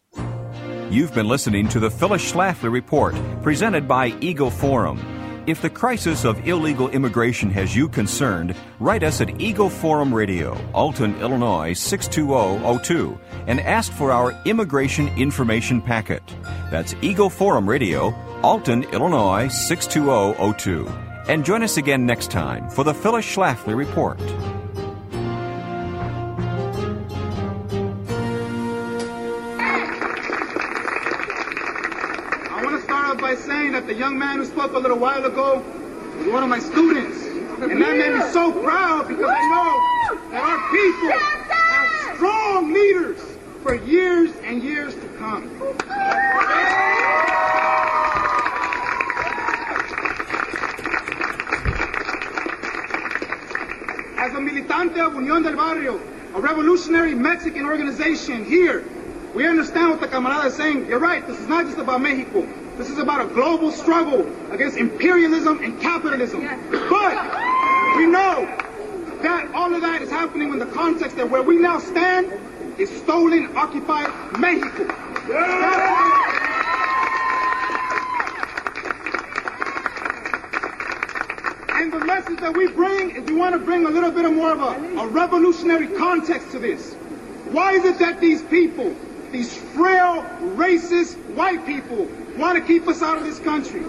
You've been listening to the Phyllis Schlafly Report, presented by Eagle Forum. If the crisis of illegal immigration has you concerned, write us at Eagle Forum Radio, Alton, Illinois 62002, and ask for our Immigration Information Packet. That's Eagle Forum Radio, Alton, Illinois 62002. And join us again next time for the Phyllis Schlafly Report. That the young man who spoke a little while ago was one of my students. And that made me so proud because I know that our people have strong leaders for years and years to come. As a militante of Unión del Barrio, a revolutionary Mexican organization here, we understand what the camarada is saying. You're right, this is not just about Mexico. This is about a global struggle against imperialism and capitalism. But we know that all of that is happening in the context that where we now stand is stolen, occupied Mexico. And the message that we bring is we want to bring a little bit of more of a, a revolutionary context to this. Why is it that these people, these frail, racist white people, want to keep us out of this country?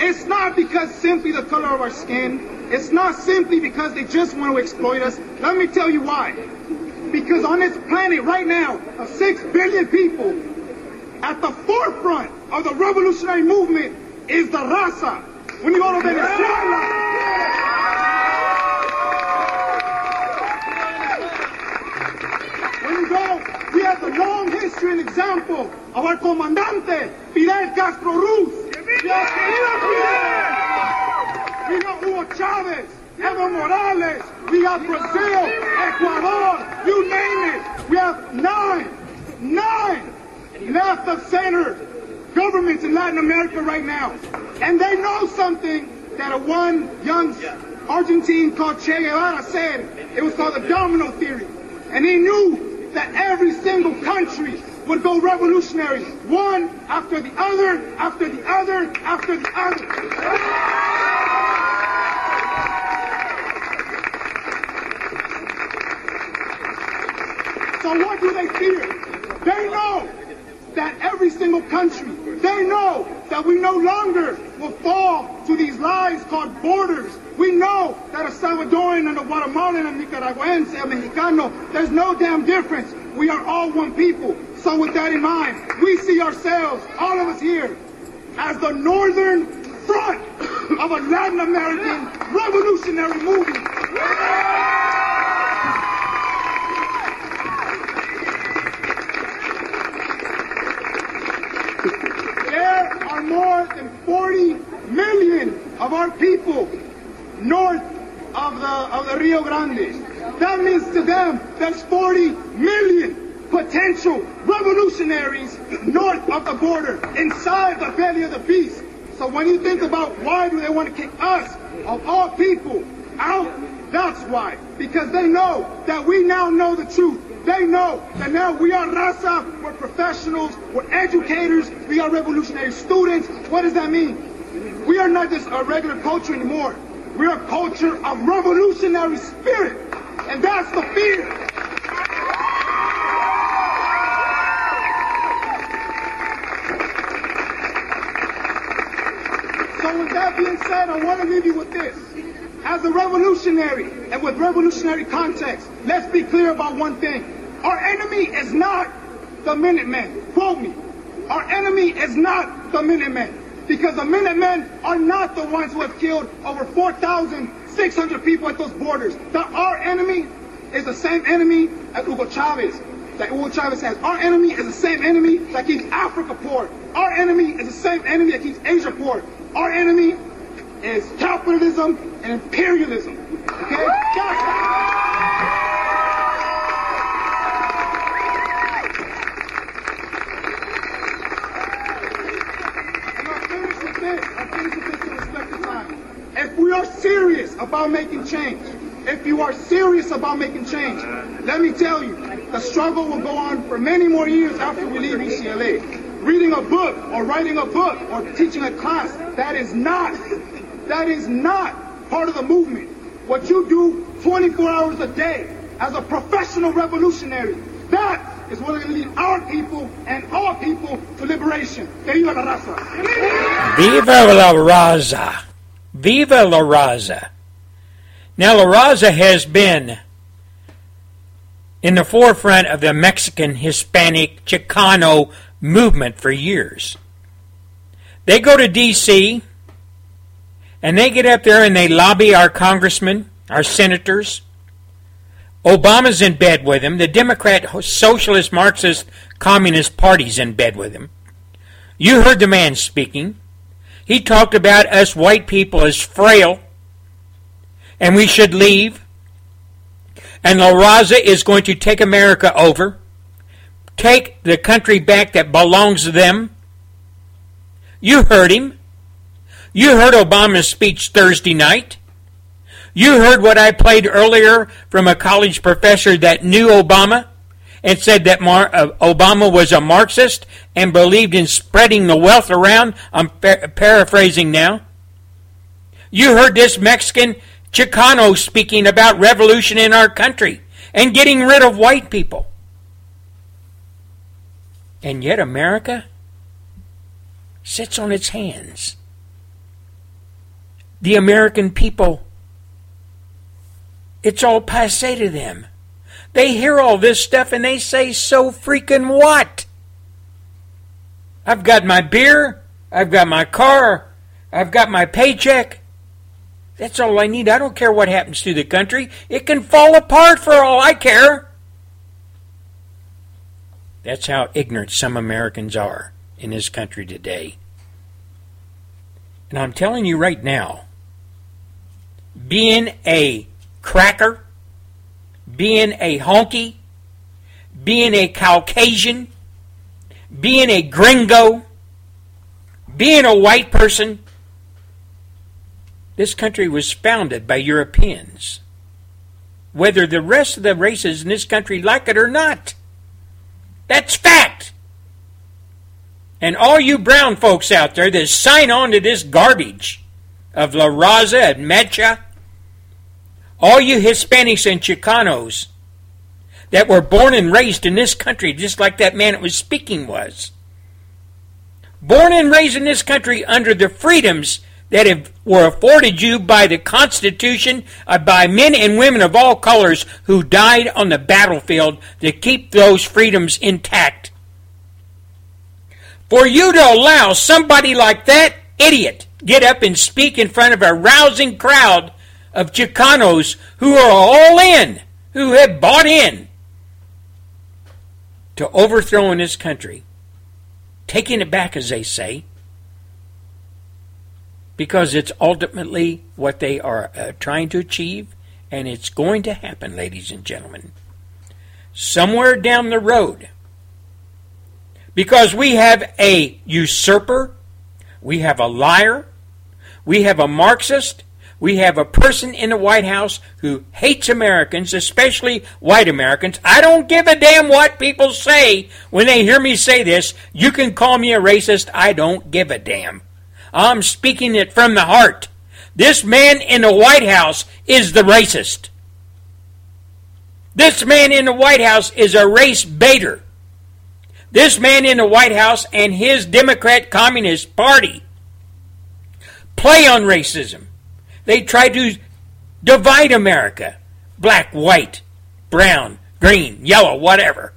It's not because simply the color of our skin. It's not simply because they just want to exploit us. Let me tell you why. Because on this planet right now, of six billion people, at the forefront of the revolutionary movement is the raza. When you go to Venezuela, when you go, we have the history and example of our comandante, Fidel Castro Ruz. Fidel. We got Hugo Chavez, Evo Morales. We got Brazil, Ecuador, you name it. We have nine, nine left of center governments in Latin America right now. And they know something that a one young Argentine called Che Guevara said. It was called the domino theory. And he knew that every single country would go revolutionary, one after the other, after the other, after the other. So what do they fear? They know that every single country, they know that we no longer will fall to these lies called borders. We know that a Salvadoran and a Guatemalan and Nicaraguense and Mexicano, there's no damn difference. We are all one people. So with that in mind, we see ourselves, all of us here, as the northern front of a Latin American revolutionary movement. There are more than 40 million of our people north of the, of the Rio Grande. That means to them, that's 40 million potential revolutionaries north of the border, inside the belly of the beast. So when you think about why do they want to kick us, of all people, out, that's why. Because they know that we now know the truth. They know that now we are raza, we're professionals, we're educators, we are revolutionary students. What does that mean? We are not just a regular culture anymore. We're a culture of revolutionary spirit. And that's the fear. So with that being said, I want to leave you with this. As a revolutionary and with revolutionary context, let's be clear about one thing. Our enemy is not the Minutemen. Quote me. Our enemy is not the Minutemen. Because the Minutemen are not the ones who have killed over 4,600 people at those borders. Our enemy is the same enemy as Hugo Chavez. That Hugo Chavez has. Our enemy is the same enemy that keeps Africa poor. Our enemy is the same enemy that keeps Asia poor. Our enemy is capitalism and imperialism. Okay? If we are serious about making change, if you are serious about making change, let me tell you, the struggle will go on for many more years after we leave UCLA. Reading a book or writing a book or teaching a class, that is not, that is not part of the movement. What you do 24 hours a day as a professional revolutionary, that is what is going to lead our people and all people to liberation. Viva la raza. Viva la Raza. Viva la Raza. Now, La Raza has been in the forefront of the Mexican, Hispanic, Chicano movement for years. They go to D.C. and they get up there and they lobby our congressmen, our senators, Obama's in bed with him. The Democrat, Socialist, Marxist, Communist Party's in bed with him. You heard the man speaking. He talked about us white people as frail and we should leave. And La Raza is going to take America over, take the country back that belongs to them. You heard him. You heard Obama's speech Thursday night. You heard what I played earlier from a college professor that knew Obama and said that Mar- uh, Obama was a Marxist and believed in spreading the wealth around. I'm par- paraphrasing now. You heard this Mexican Chicano speaking about revolution in our country and getting rid of white people. And yet America sits on its hands. The American people, it's all passe to them. They hear all this stuff and they say, so freaking what? I've got my beer, I've got my car, I've got my paycheck. That's all I need. I don't care what happens to the country. It can fall apart for all I care. That's how ignorant some Americans are in this country today. And I'm telling you right now, being a cracker, being a honky, being a Caucasian, being a gringo, being a white person, this country was founded by Europeans. Whether the rest of the races in this country like it or not. That's fact. And all you brown folks out there that sign on to this garbage of La Raza and Mecha, all you Hispanics and Chicanos that were born and raised in this country, just like that man that was speaking was, born and raised in this country under the freedoms that were afforded you by the Constitution, uh, by men and women of all colors who died on the battlefield to keep those freedoms intact. For you to allow somebody like that idiot get up and speak in front of a rousing crowd of Chicanos who are all in, who have bought in to overthrowing this country, taking it back, as they say, because it's ultimately what they are uh, trying to achieve, and it's going to happen, ladies and gentlemen. Somewhere down the road, because we have a usurper, we have a liar, we have a Marxist, we have a person in the White House who hates Americans, especially white Americans. I don't give a damn what people say when they hear me say this. You can call me a racist. I don't give a damn. I'm speaking it from the heart. This man in the White House is the racist. This man in the White House is a race baiter. This man in the White House and his Democrat Communist Party play on racism. They try to divide America black, white, brown, green, yellow, whatever.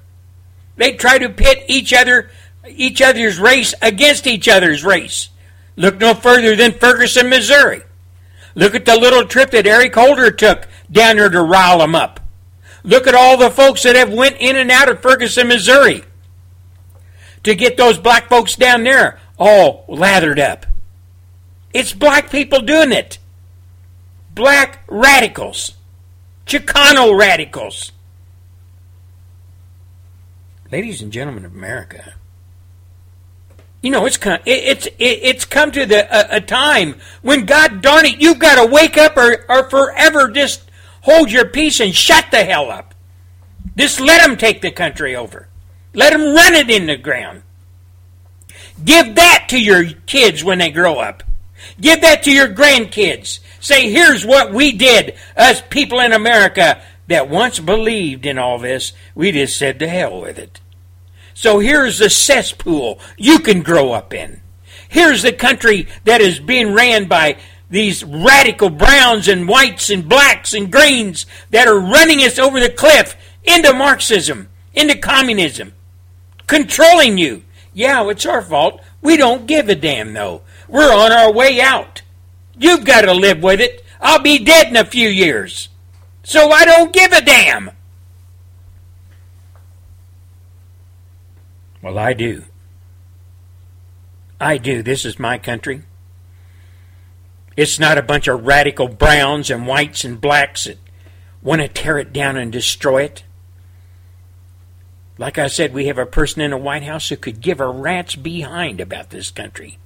They try to pit each other each other's race against each other's race. Look no further than Ferguson, Missouri. Look at the little trip that Eric Holder took down there to rile up. Look at all the folks that have went in and out of Ferguson, Missouri to get those black folks down there all lathered up. It's black people doing it. Black radicals. Chicano radicals. Ladies and gentlemen of America, you know, it's come, it's it's come to the a, a, time when God darn it, you've got to wake up or, or forever just hold your peace and shut the hell up. Just let them take the country over. Let them run it in the ground. Give that to your kids when they grow up. Give that to your grandkids. Say, here's what we did, us people in America that once believed in all this. We just said to hell with it. So here's the cesspool you can grow up in. Here's the country that is being ran by these radical browns and whites and blacks and greens that are running us over the cliff into Marxism, into communism, controlling you. Yeah, it's our fault. We don't give a damn, though. We're on our way out. You've got to live with it. I'll be dead in a few years. So I don't give a damn. Well, I do. I do. This is my country. It's not a bunch of radical browns and whites and blacks that want to tear it down and destroy it. Like I said, we have a person in the White House who could give a rat's behind about this country.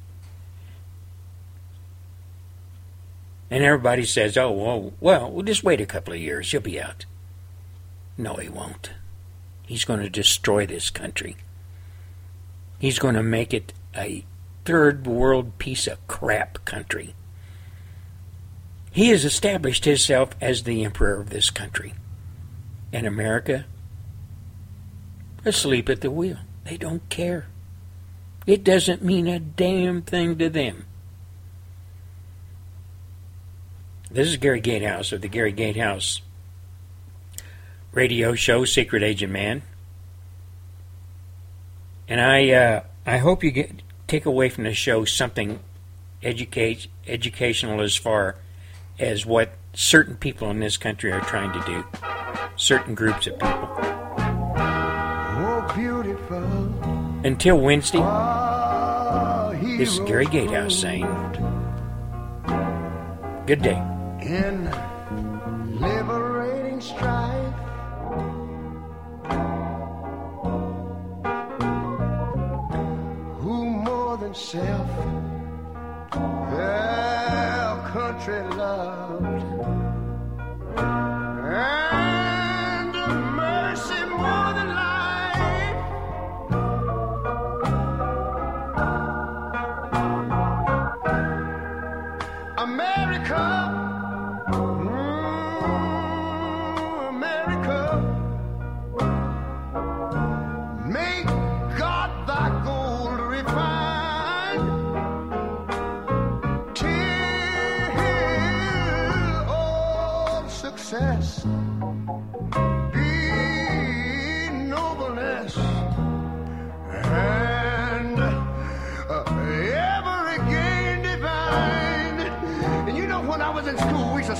And everybody says, oh, well, well, we'll just wait a couple of years. He'll be out. No, he won't. He's going to destroy this country. He's going to make it a third world piece of crap country. He has established himself as the emperor of this country. And America, asleep at the wheel. They don't care. It doesn't mean a damn thing to them. This is Gary Gatehouse of the Gary Gatehouse radio show, Secret Agent Man. And I, uh, I hope you get take away from the show something educate, educational as far as what certain people in this country are trying to do. Certain groups of people. Oh, beautiful. Until Wednesday, this is Gary Gatehouse saying, Good day. More than self their country loved, and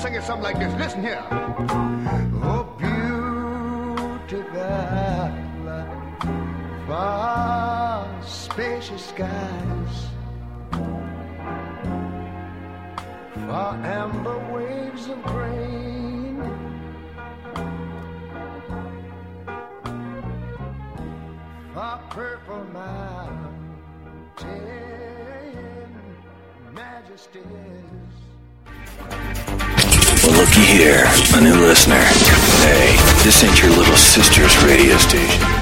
school, we used to sing it something like this. Listen here. Oh, beautiful, far spacious skies, far amber waves of grain. Far purple mountain majesties. Here, a new listener. Hey, this ain't your little sister's radio station.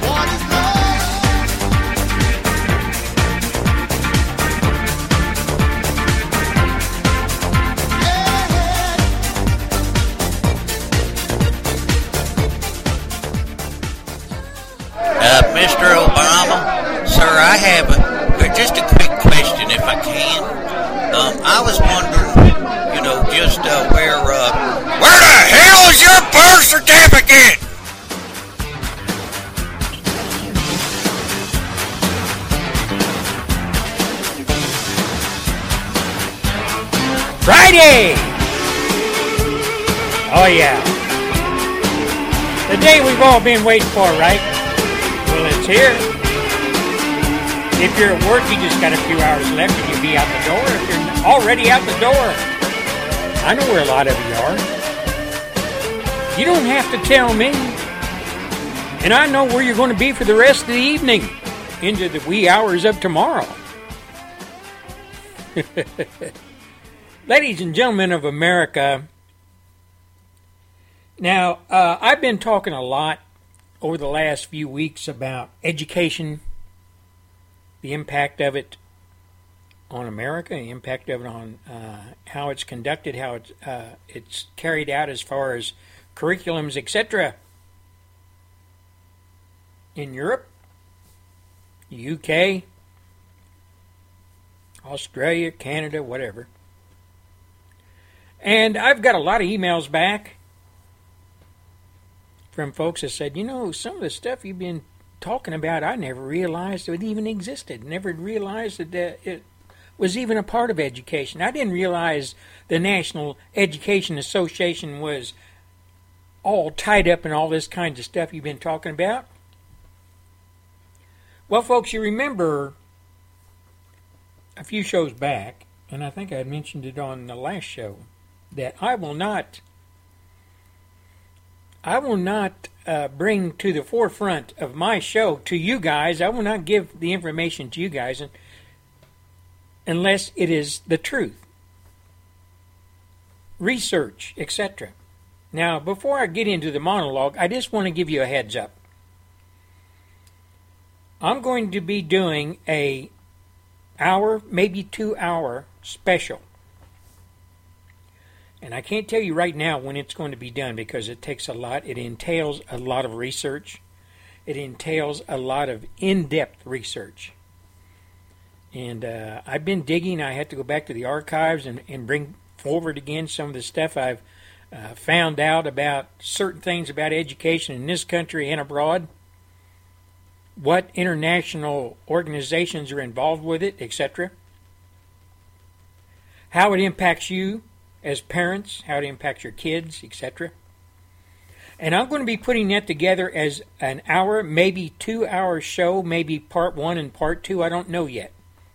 Oh, yeah. The day we've all been waiting for, right? Well, it's here. If you're at work, you just got a few hours left and you'll be out the door. If you're already out the door, I know where a lot of you are. You don't have to tell me. And I know where you're going to be for the rest of the evening into the wee hours of tomorrow. Ladies and gentlemen of America, now uh, I've been talking a lot over the last few weeks about education, the impact of it on America, the impact of it on uh, how it's conducted, how it's, uh, it's carried out as far as curriculums, etc. In Europe, UK, Australia, Canada, whatever. And I've got a lot of emails back from folks that said, you know, some of the stuff you've been talking about, I never realized it even existed. Never realized that it was even a part of education. I didn't realize the National Education Association was all tied up in all this kind of stuff you've been talking about. Well, folks, you remember a few shows back, and I think I mentioned it on the last show, that I will not. I will not uh, bring to the forefront of my show to you guys. I will not give the information to you guys and, unless it is the truth, research, etc. Now, before I get into the monologue, I just want to give you a heads up. I'm going to be doing a hour, maybe two hour special. And I can't tell you right now when it's going to be done because it takes a lot. It entails a lot of research. It entails a lot of in depth research. And uh, I've been digging. I had to go back to the archives and, and bring forward again some of the stuff I've uh, found out about certain things about education in this country and abroad, what international organizations are involved with it, etc., how it impacts you as parents, how it impacts your kids, etc. And I'm going to be putting that together as an hour, maybe two hour show, maybe part one and part two. I don't know yet.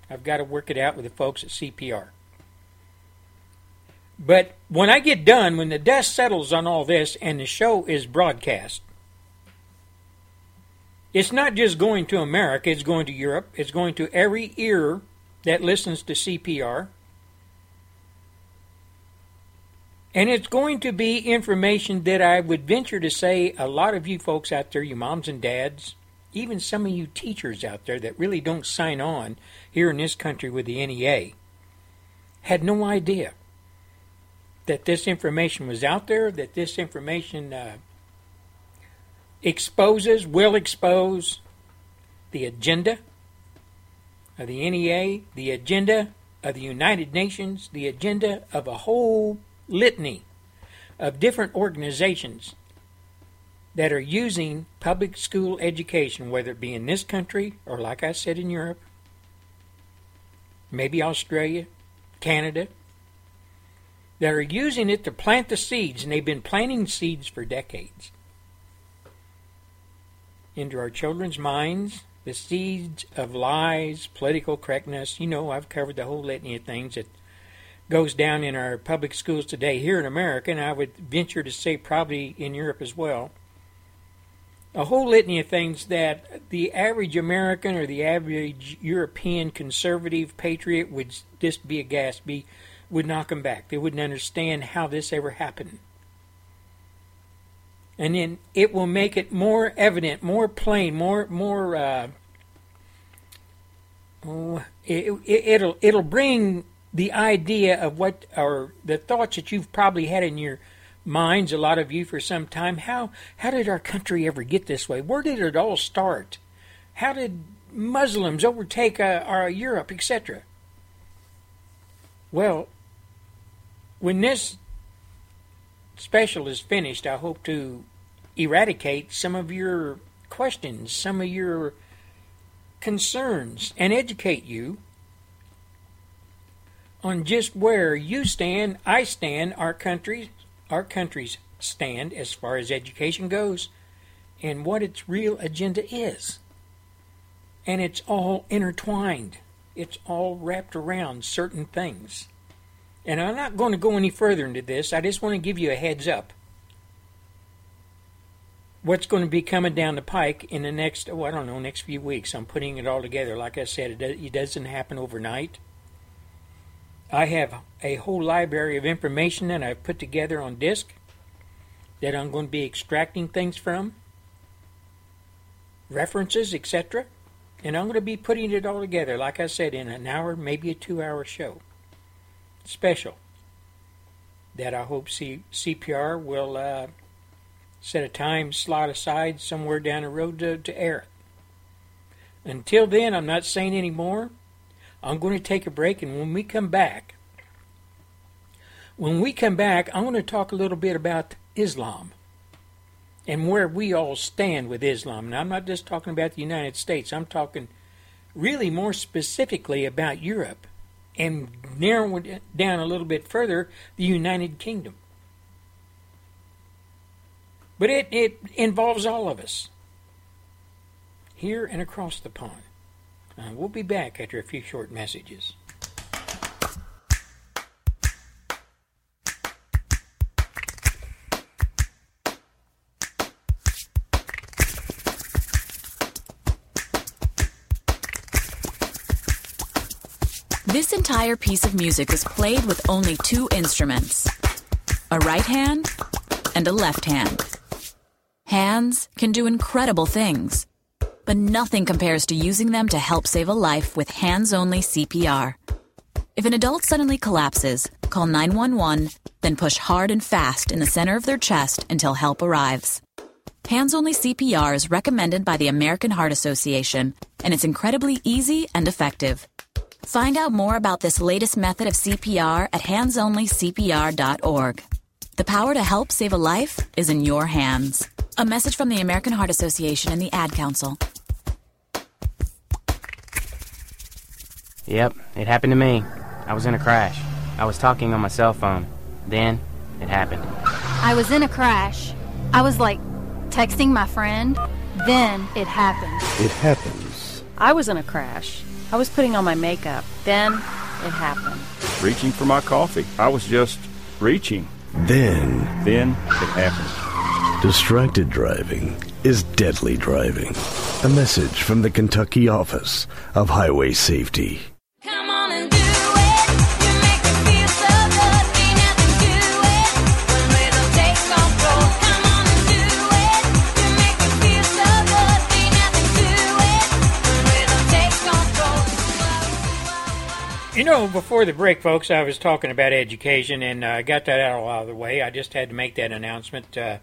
I've got to work it out with the folks at CPR. But when I get done, when the dust settles on all this and the show is broadcast, it's not just going to America, it's going to Europe, it's going to every ear that listens to CPR. And it's going to be information that I would venture to say a lot of you folks out there, you moms and dads, even some of you teachers out there that really don't sign on here in this country with the NEA, had no idea that this information was out there, that this information uh, exposes, will expose the agenda of the NEA, the agenda of the United Nations, the agenda of a whole litany of different organizations that are using public school education, whether it be in this country or, like I said, in Europe, maybe Australia, Canada, that are using it to plant the seeds, and they've been planting seeds for decades into our children's minds, the seeds of lies, political correctness. You know, I've covered the whole litany of things that goes down in our public schools today here in America, and I would venture to say probably in Europe as well. A whole litany of things that the average American or the average European conservative patriot would just be aghast, be would knock them back. They wouldn't understand how this ever happened. And then it will make it more evident, more plain, more more. Uh, oh, it, it, it'll it'll bring the idea of what or the thoughts that you've probably had in your minds, a lot of you for some time. How how did our country ever get this way? Where did it all start? How did Muslims overtake uh, our Europe, etc.? Well, when this special is finished, I hope to eradicate some of your questions, some of your concerns, and educate you on just where you stand, I stand, our country, our countries stand as far as education goes, and what its real agenda is. And it's all intertwined. It's all wrapped around certain things. And I'm not going to go any further into this. I just want to give you a heads up. What's going to be coming down the pike in the next, oh, I don't know, next few weeks. I'm putting it all together. Like I said, it doesn't happen overnight. I have a whole library of information that I've put together on disk that I'm going to be extracting things from, references, etc. And I'm going to be putting it all together, like I said, in an hour, maybe a two hour show special that I hope C- CPR will uh, set a time slot aside somewhere down the road to, to air it. Until then, I'm not saying any more. I'm going to take a break, and when we come back, when we come back, I'm going to talk a little bit about Islam and where we all stand with Islam. Now, I'm not just talking about the United States, I'm talking really more specifically about Europe and narrow it down a little bit further, the United Kingdom. But it, it involves all of us. here and across the pond. Uh, we'll be back after a few short messages. This entire piece of music was played with only two instruments a right hand and a left hand. Hands can do incredible things, but nothing compares to using them to help save a life with hands only CPR. If an adult suddenly collapses, call 911, then push hard and fast in the center of their chest until help arrives. Hands only CPR is recommended by the American Heart Association, and it's incredibly easy and effective. Find out more about this latest method of CPR at handsonlycpr.org. The power to help save a life is in your hands. A message from the American Heart Association and the Ad Council. Yep, it happened to me. I was in a crash. I was talking on my cell phone. Then, it happened. I was in a crash. I was like texting my friend. Then it happened. It happens. I was in a crash. I was putting on my makeup. Then it happened. Reaching for my coffee. I was just reaching. Then, Then it happened. Distracted driving is deadly driving. A message from the Kentucky Office of Highway Safety. You know, before the break, folks, I was talking about education, and I uh, got that out of the way. I just had to make that announcement. Uh,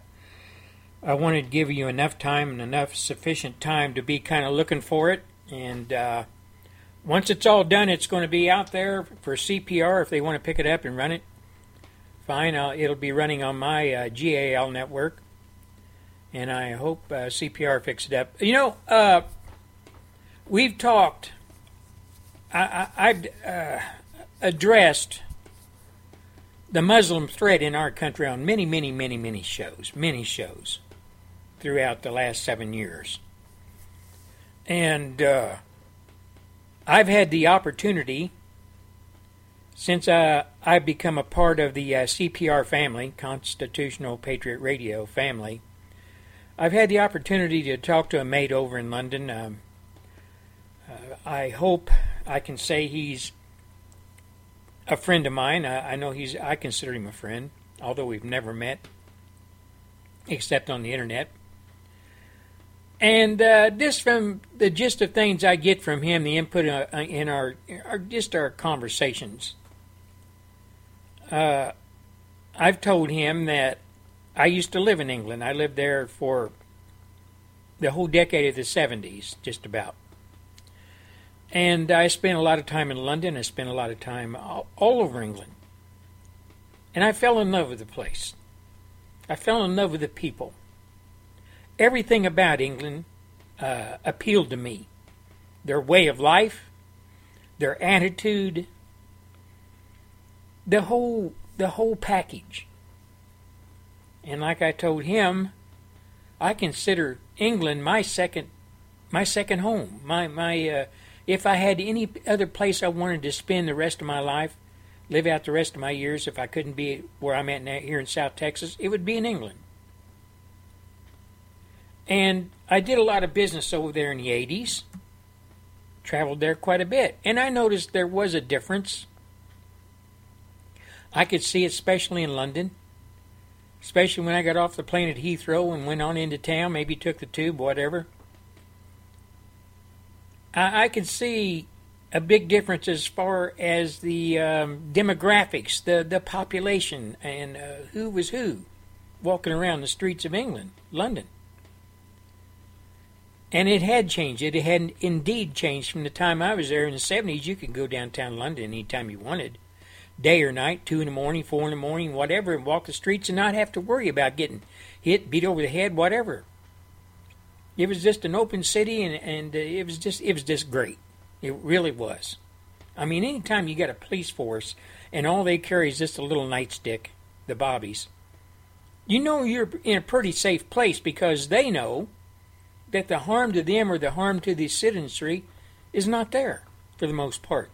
I wanted to give you enough time and enough sufficient time to be kind of looking for it. And uh, once it's all done, it's going to be out there for CPR if they want to pick it up and run it. Fine, uh, it'll be running on my uh, GAL network, and I hope uh, CPR picks it up. You know, uh, we've talked. I, I've uh, addressed the Muslim threat in our country on many, many, many, many shows, many shows throughout the last seven years. And uh, I've had the opportunity, since uh, I've become a part of the uh, CPR family, Constitutional Patriot Radio family, I've had the opportunity to talk to a mate over in London. Um, uh, I hope I can say he's a friend of mine. I, I know he's. I consider him a friend, although we've never met, except on the internet. And uh, this, from the gist of things I get from him, the input uh, in our, our just our conversations. Uh, I've told him that I used to live in England. I lived there for the whole decade of the 70s, just about. And I spent a lot of time in London. I spent a lot of time all, all over England. And I fell in love with the place. I fell in love with the people. Everything about England uh, appealed to me. Their way of life, their attitude, the whole the whole package. And like I told him, I consider England my second my second home. My my uh, if I had any other place I wanted to spend the rest of my life, live out the rest of my years, if I couldn't be where I'm at now, here in South Texas, it would be in England. And I did a lot of business over there in the 80s, traveled there quite a bit, and I noticed there was a difference. I could see it, especially in London, especially when I got off the plane at Heathrow and went on into town, maybe took the tube, whatever. I, I could see a big difference as far as the um, demographics, the the population, and uh, who was who, walking around the streets of England, London. And it had changed. It had indeed changed from the time I was there in the 70s. You could go downtown London anytime you wanted, day or night, 2 in the morning, 4 in the morning, whatever, and walk the streets and not have to worry about getting hit, beat over the head, whatever. It was just an open city, and, and uh, it was just it was just great. It really was. I mean, anytime you got a police force and all they carry is just a little nightstick, the bobbies, you know you're in a pretty safe place because they know that the harm to them or the harm to the citizenry is not there for the most part.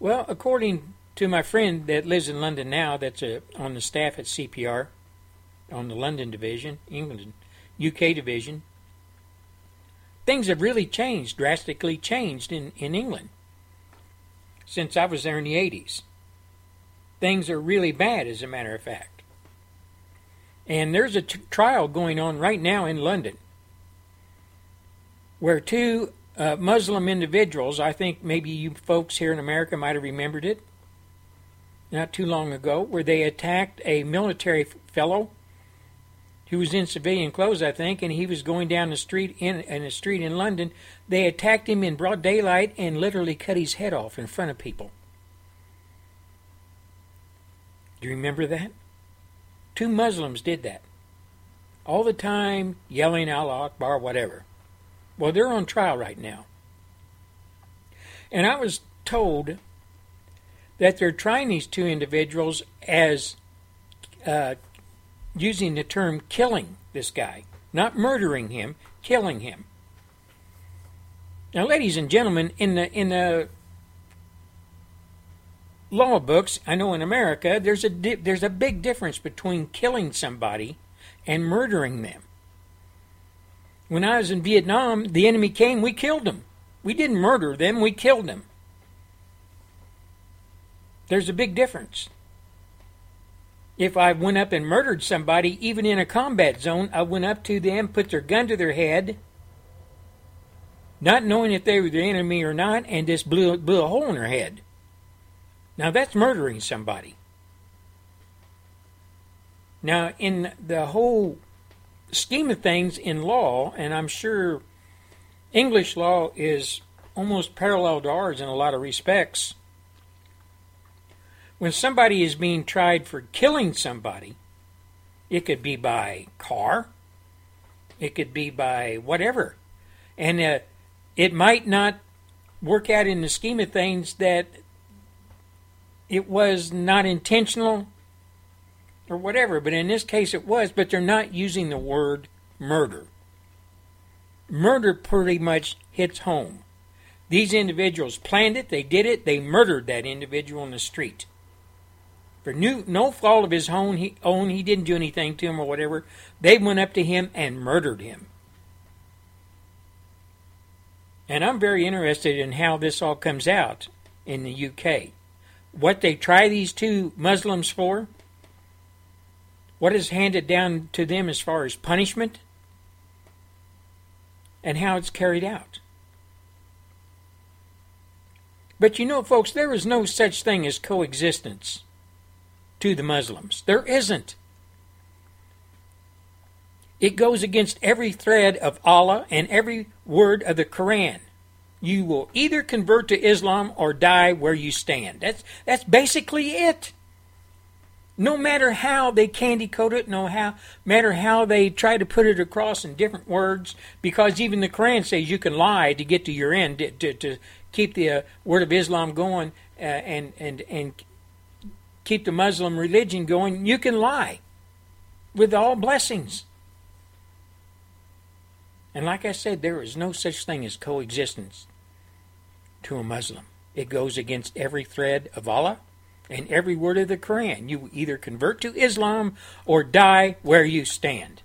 Well, according to my friend that lives in London now, that's uh on the staff at CPR, on the London division, England, UK division, things have really changed, drastically changed in, in England since I was there in the 80s. Things are really bad, as a matter of fact. And there's a t- trial going on right now in London where two uh, Muslim individuals, I think maybe you folks here in America might have remembered it not too long ago, where they attacked a military fellow who was in civilian clothes, I think, and he was going down the street in, in a street in London. They attacked him in broad daylight and literally cut his head off in front of people. Do you remember that? Two Muslims did that. All the time yelling Allah Akbar, whatever. Well, they're on trial right now. And I was told that they're trying these two individuals as uh, using the term killing this guy, not murdering him, killing him. Now, ladies and gentlemen, in the in the law books, I know in America, there's a di- there's a big difference between killing somebody and murdering them. When I was in Vietnam, the enemy came, we killed them. We didn't murder them, we killed them. There's a big difference. If I went up and murdered somebody, even in a combat zone, I went up to them, put their gun to their head, not knowing if they were the enemy or not, and just blew, blew a hole in their head. Now that's murdering somebody. Now, in the whole scheme of things in law, and I'm sure English law is almost parallel to ours in a lot of respects. When somebody is being tried for killing somebody, it could be by car, it could be by whatever, and uh, it might not work out in the scheme of things that it was not intentional or whatever, but in this case it was, but they're not using the word murder. Murder pretty much hits home. These individuals planned it, they did it, they murdered that individual in the street. For no, no fault of his own he, own, he didn't do anything to him or whatever. They went up to him and murdered him. And I'm very interested in how this all comes out in the UK. What they try these two Muslims for, what is handed down to them as far as punishment, and how it's carried out. But you know, folks, there is no such thing as coexistence to the Muslims. There isn't. It goes against every thread of Allah and every word of the Quran. You will either convert to Islam or die where you stand. That's that's basically it. No matter how they candy coat it, no how matter how they try to put it across in different words, because even the Quran says you can lie to get to your end, to, to, to keep the uh, word of Islam going uh, and and and keep the Muslim religion going. You can lie with all blessings. And like I said, there is no such thing as coexistence to a Muslim. It goes against every thread of Allah and every word of the Quran. You either convert to Islam or die where you stand.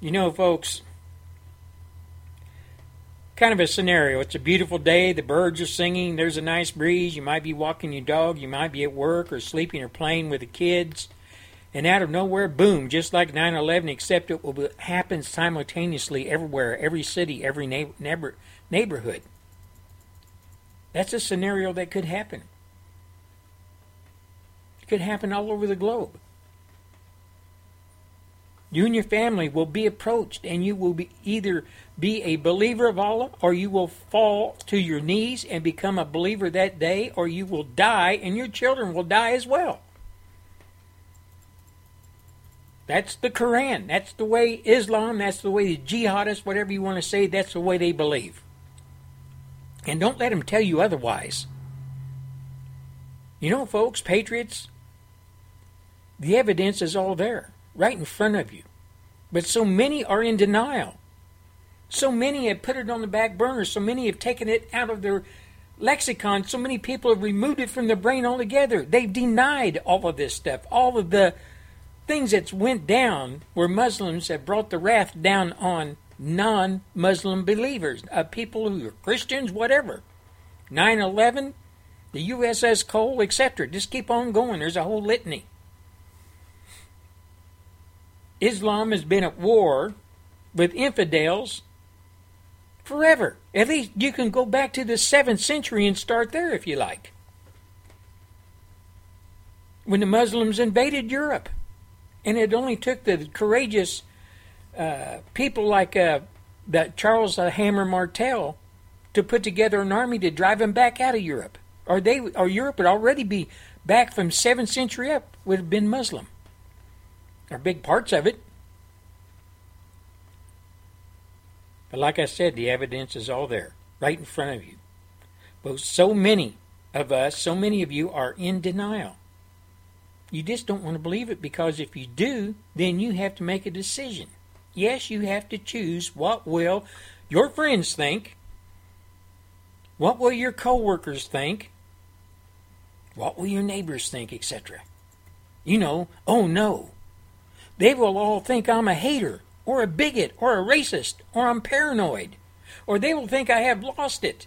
You know, folks, kind of a scenario. It's a beautiful day, the birds are singing, there's a nice breeze, you might be walking your dog, you might be at work or sleeping or playing with the kids. And out of nowhere, boom, just like 9 11, except it will happen simultaneously everywhere, every city, every neighbor, neighborhood. That's a scenario that could happen. It could happen all over the globe. You and your family will be approached, and you will be either be a believer of Allah, or you will fall to your knees and become a believer that day, or you will die, and your children will die as well. That's the Quran. That's the way Islam, that's the way the jihadists, whatever you want to say, that's the way they believe. And don't let them tell you otherwise. You know, folks, patriots, the evidence is all there. right in front of you. But so many are in denial. So many have put it on the back burner. So many have taken it out of their lexicon. So many people have removed it from their brain altogether. They've denied all of this stuff, all of the things that went down where Muslims have brought the wrath down on non-Muslim believers, uh, people who are Christians, whatever. 9/11, the USS Cole, etc. Just keep on going. There's a whole litany. Islam has been at war with infidels forever. At least you can go back to the 7th century and start there if you like. When the Muslims invaded Europe. And it only took the courageous uh, people like uh, that Charles uh, Hammer Martel to put together an army to drive them back out of Europe. Or they or Europe would already be back from 7th century up would have been Muslim. Or big parts of it. But like I said, the evidence is all there, right in front of you. But so many of us, so many of you are in denial. You just don't want to believe it because if you do, then you have to make a decision. Yes, you have to choose what will your friends think, what will your coworkers think, what will your neighbors think, etc. You know, oh no, they will all think I'm a hater or a bigot or a racist or I'm paranoid or they will think I have lost it.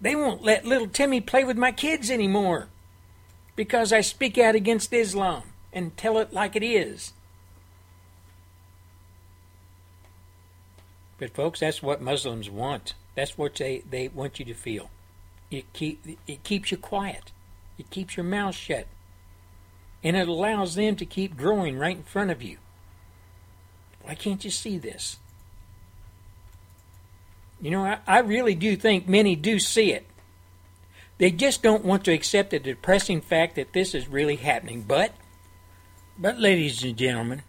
They won't let little Timmy play with my kids anymore because I speak out against Islam and tell it like it is. But folks, that's what Muslims want. That's what they, they want you to feel. It keep it keeps you quiet. It keeps your mouth shut. And it allows them to keep growing right in front of you. Why can't you see this? You know, I, I really do think many do see it. They just don't want to accept the depressing fact that this is really happening. But, but, ladies and gentlemen,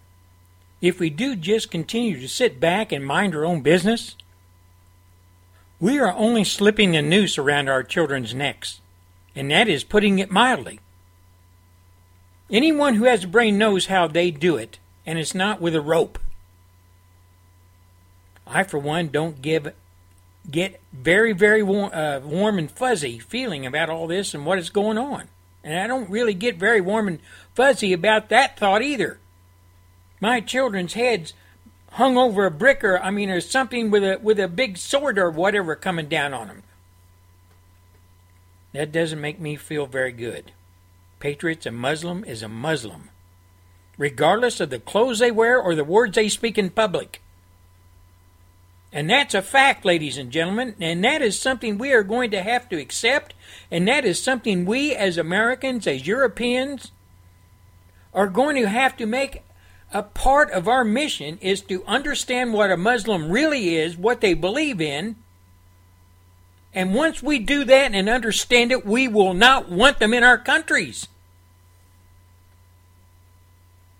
if we do just continue to sit back and mind our own business, we are only slipping a noose around our children's necks, and that is putting it mildly. Anyone who has a brain knows how they do it, and it's not with a rope. I, for one, don't give get very, very warm, uh, warm and fuzzy feeling about all this and what is going on. And I don't really get very warm and fuzzy about that thought either. My children's heads hung over a brick or I mean or something with a with a big sword or whatever coming down on them. That doesn't make me feel very good. Patriots, a Muslim is a Muslim, regardless of the clothes they wear or the words they speak in public. And that's a fact, ladies and gentlemen, and that is something we are going to have to accept, and that is something we as Americans, as Europeans, are going to have to make a part of our mission is to understand what a Muslim really is, what they believe in. And once we do that and understand it, we will not want them in our countries.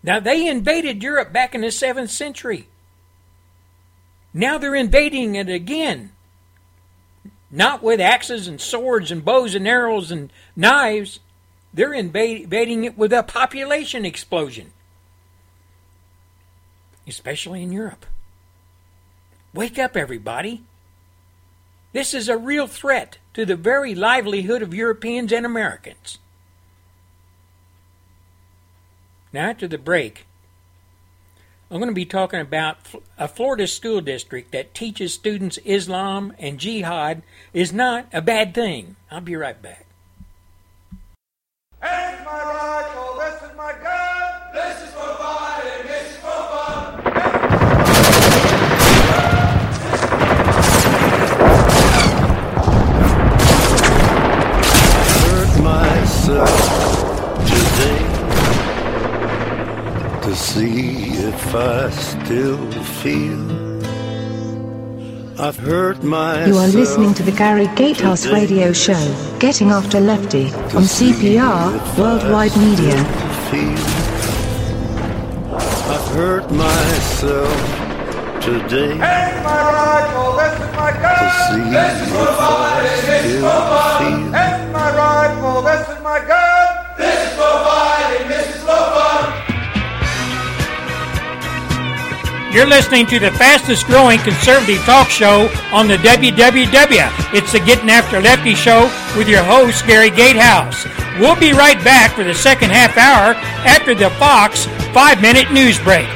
Now, they invaded Europe back in the 7th century. Now they're invading it again. Not with axes and swords and bows and arrows and knives. They're invading it with a population explosion. Especially in Europe. Wake up, everybody. This is a real threat to the very livelihood of Europeans and Americans. Now, after the break, I'm going to be talking about a Florida school district that teaches students Islam and jihad is not a bad thing. I'll be right back. Myself today to see if I still feel. I've hurt myself. You are listening to the Gary Gatehouse radio show, Getting After Lefty, on CPR Worldwide Media. I've hurt myself today This my rifle, this is my gun, see this is for if fighting, this is for fun. feel. My rifle, this is my gun, this is for fighting, this is for fun. You're listening to the fastest growing conservative talk show on the WWW. It's the Getting After Lefty show with your host, Gary Gatehouse. We'll be right back for the second half hour after the Fox five minute news break.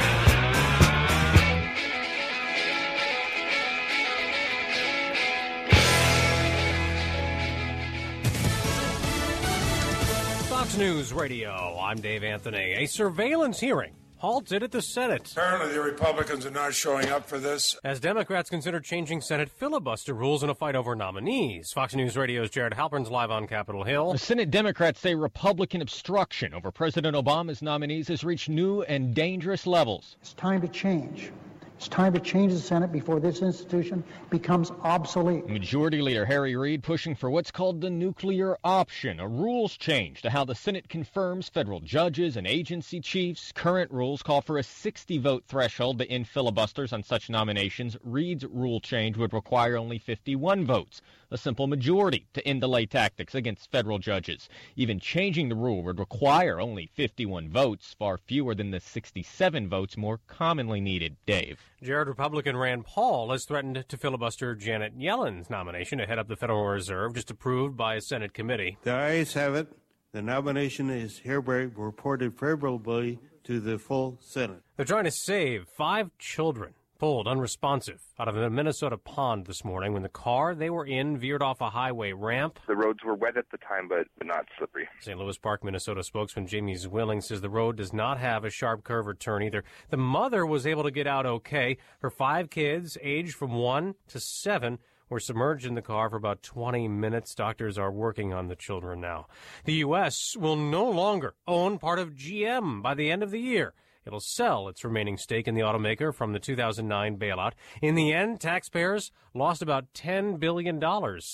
Radio. I'm Dave Anthony. A surveillance hearing halted at the Senate. Apparently, the Republicans are not showing up for this. As Democrats consider changing Senate filibuster rules in a fight over nominees. Fox News Radio's Jared Halpern's live on Capitol Hill. The Senate Democrats say Republican obstruction over President Obama's nominees has reached new and dangerous levels. It's time to change. It's time to change the Senate before this institution becomes obsolete. Majority Leader Harry Reid pushing for what's called the nuclear option, a rules change to how the Senate confirms federal judges and agency chiefs. Current rules call for a 60 vote threshold to end filibusters on such nominations. Reid's rule change would require only 51 votes, a simple majority to end delay tactics against federal judges. Even changing the rule would require only 51 votes, far fewer than the 67 votes more commonly needed. Dave. Jared Republican Rand Paul has threatened to filibuster Janet Yellen's nomination to head up the Federal Reserve, just approved by a Senate committee. The ayes have it. The nomination is hereby reported favorably to the full Senate. They're trying to save five children pulled unresponsive out of a Minnesota pond this morning when the car they were in veered off a highway ramp. The roads were wet at the time, but, not slippery. St. Louis Park, Minnesota spokesman Jamie Zwilling says the road does not have a sharp curve or turn either. The mother was able to get out okay. Her five kids, aged from one to seven, were submerged in the car for about 20 minutes. Doctors are working on the children now. The U.S. will no longer own part of GM by the end of the year. It'll sell its remaining stake in the automaker from the 2009 bailout. In the end, taxpayers lost about $10 billion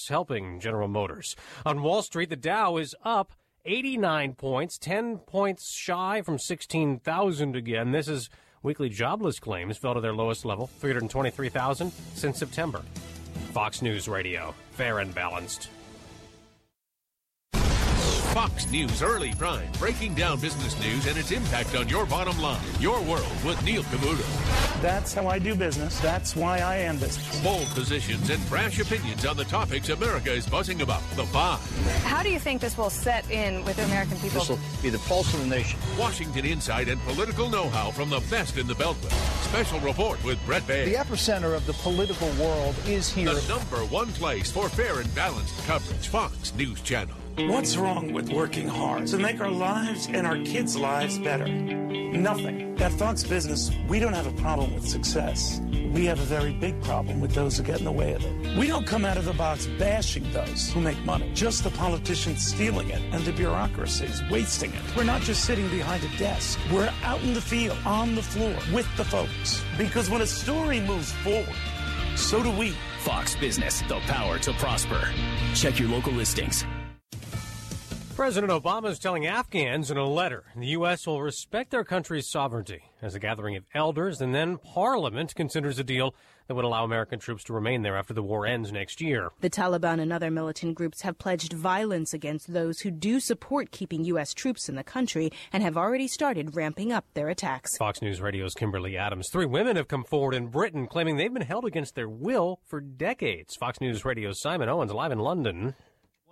helping General Motors. On Wall Street, the Dow is up 89 points, 10 points shy from 16,000 again. This is weekly jobless claims fell to their lowest level, 323,000 since September. Fox News Radio, fair and balanced. Fox News Early Prime, breaking down business news and its impact on your bottom line. Your world with Neil Cavuto. That's how I do business. That's why I am business. Bold positions and brash opinions on the topics America is buzzing about. The Five. How do you think this will set in with the American people? This will be the pulse of the nation. Washington insight and political know-how from the best in the Beltway. Special report with Bret Baier. The epicenter of the political world is here. The number one place for fair and balanced coverage. Fox News Channel. What's wrong with working hard to make our lives and our kids' lives better? Nothing. At Fox Business, we don't have a problem with success. We have a very big problem with those who get in the way of it. We don't come out of the box bashing those who make money, just the politicians stealing it and the bureaucracies wasting it. We're not just sitting behind a desk. We're out in the field, on the floor, with the folks. Because when a story moves forward, so do we. Fox Business, the power to prosper. Check your local listings. President Obama is telling Afghans in a letter the U.S. will respect their country's sovereignty as a gathering of elders and then Parliament considers a deal that would allow American troops to remain there after the war ends next year. The Taliban and other militant groups have pledged violence against those who do support keeping U.S. troops in the country and have already started ramping up their attacks. Fox News Radio's Kimberly Adams. Three women have come forward in Britain claiming they've been held against their will for decades. Fox News Radio's Simon Owens live in London.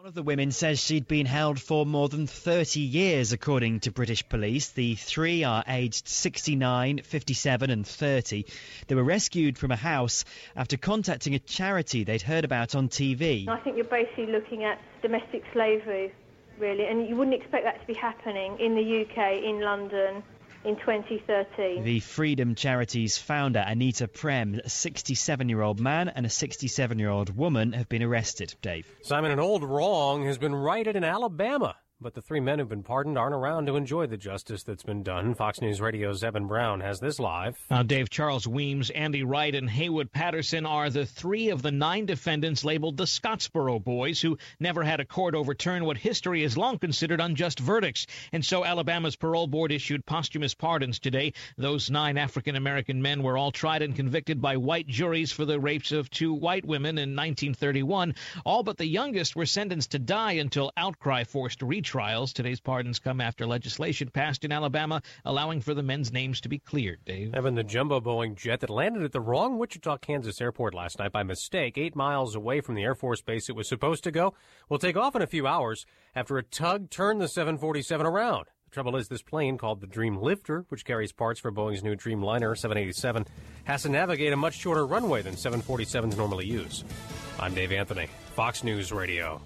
One of the women says she'd been held for more than 30 years, according to British police. The three are aged 69, 57, and 30. They were rescued from a house after contacting a charity they'd heard about on TV. I think you're basically looking at domestic slavery, really, and you wouldn't expect that to be happening in the UK, in London, in 2013. The Freedom Charity's founder, Anita Prem, a 67 year old man and a 67 year old woman have been arrested. Dave. Simon, an old wrong has been righted in Alabama. But the three men who've been pardoned aren't around to enjoy the justice that's been done. Fox News Radio's Evan Brown has this live. Dave Charles Weems, Andy Wright, and Haywood Patterson are the three of the nine defendants labeled the Scottsboro Boys, who never had a court overturn what history has long considered unjust verdicts. And so Alabama's parole board issued posthumous pardons today. Those nine African American men were all tried and convicted by white juries for the rapes of two white women in 1931. All but the youngest were sentenced to die until outcry forced retrial trials. Today's pardons come after legislation passed in Alabama allowing for the men's names to be cleared. Dave. Evan, the jumbo Boeing jet that landed at the wrong Wichita, Kansas airport last night by mistake, eight miles away from the Air Force base it was supposed to go, will take off in a few hours after a tug turned the 747 around. The trouble is, this plane, called the Dream Lifter, which carries parts for Boeing's new Dreamliner 787, has to navigate a much shorter runway than 747s normally use. I'm Dave Anthony, Fox News Radio.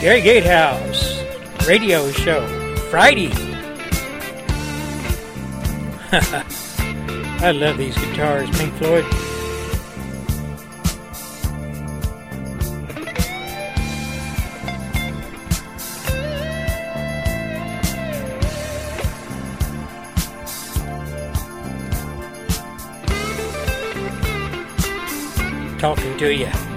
Gary Gatehouse radio show Friday. I love these guitars, Pink Floyd. Talking to you.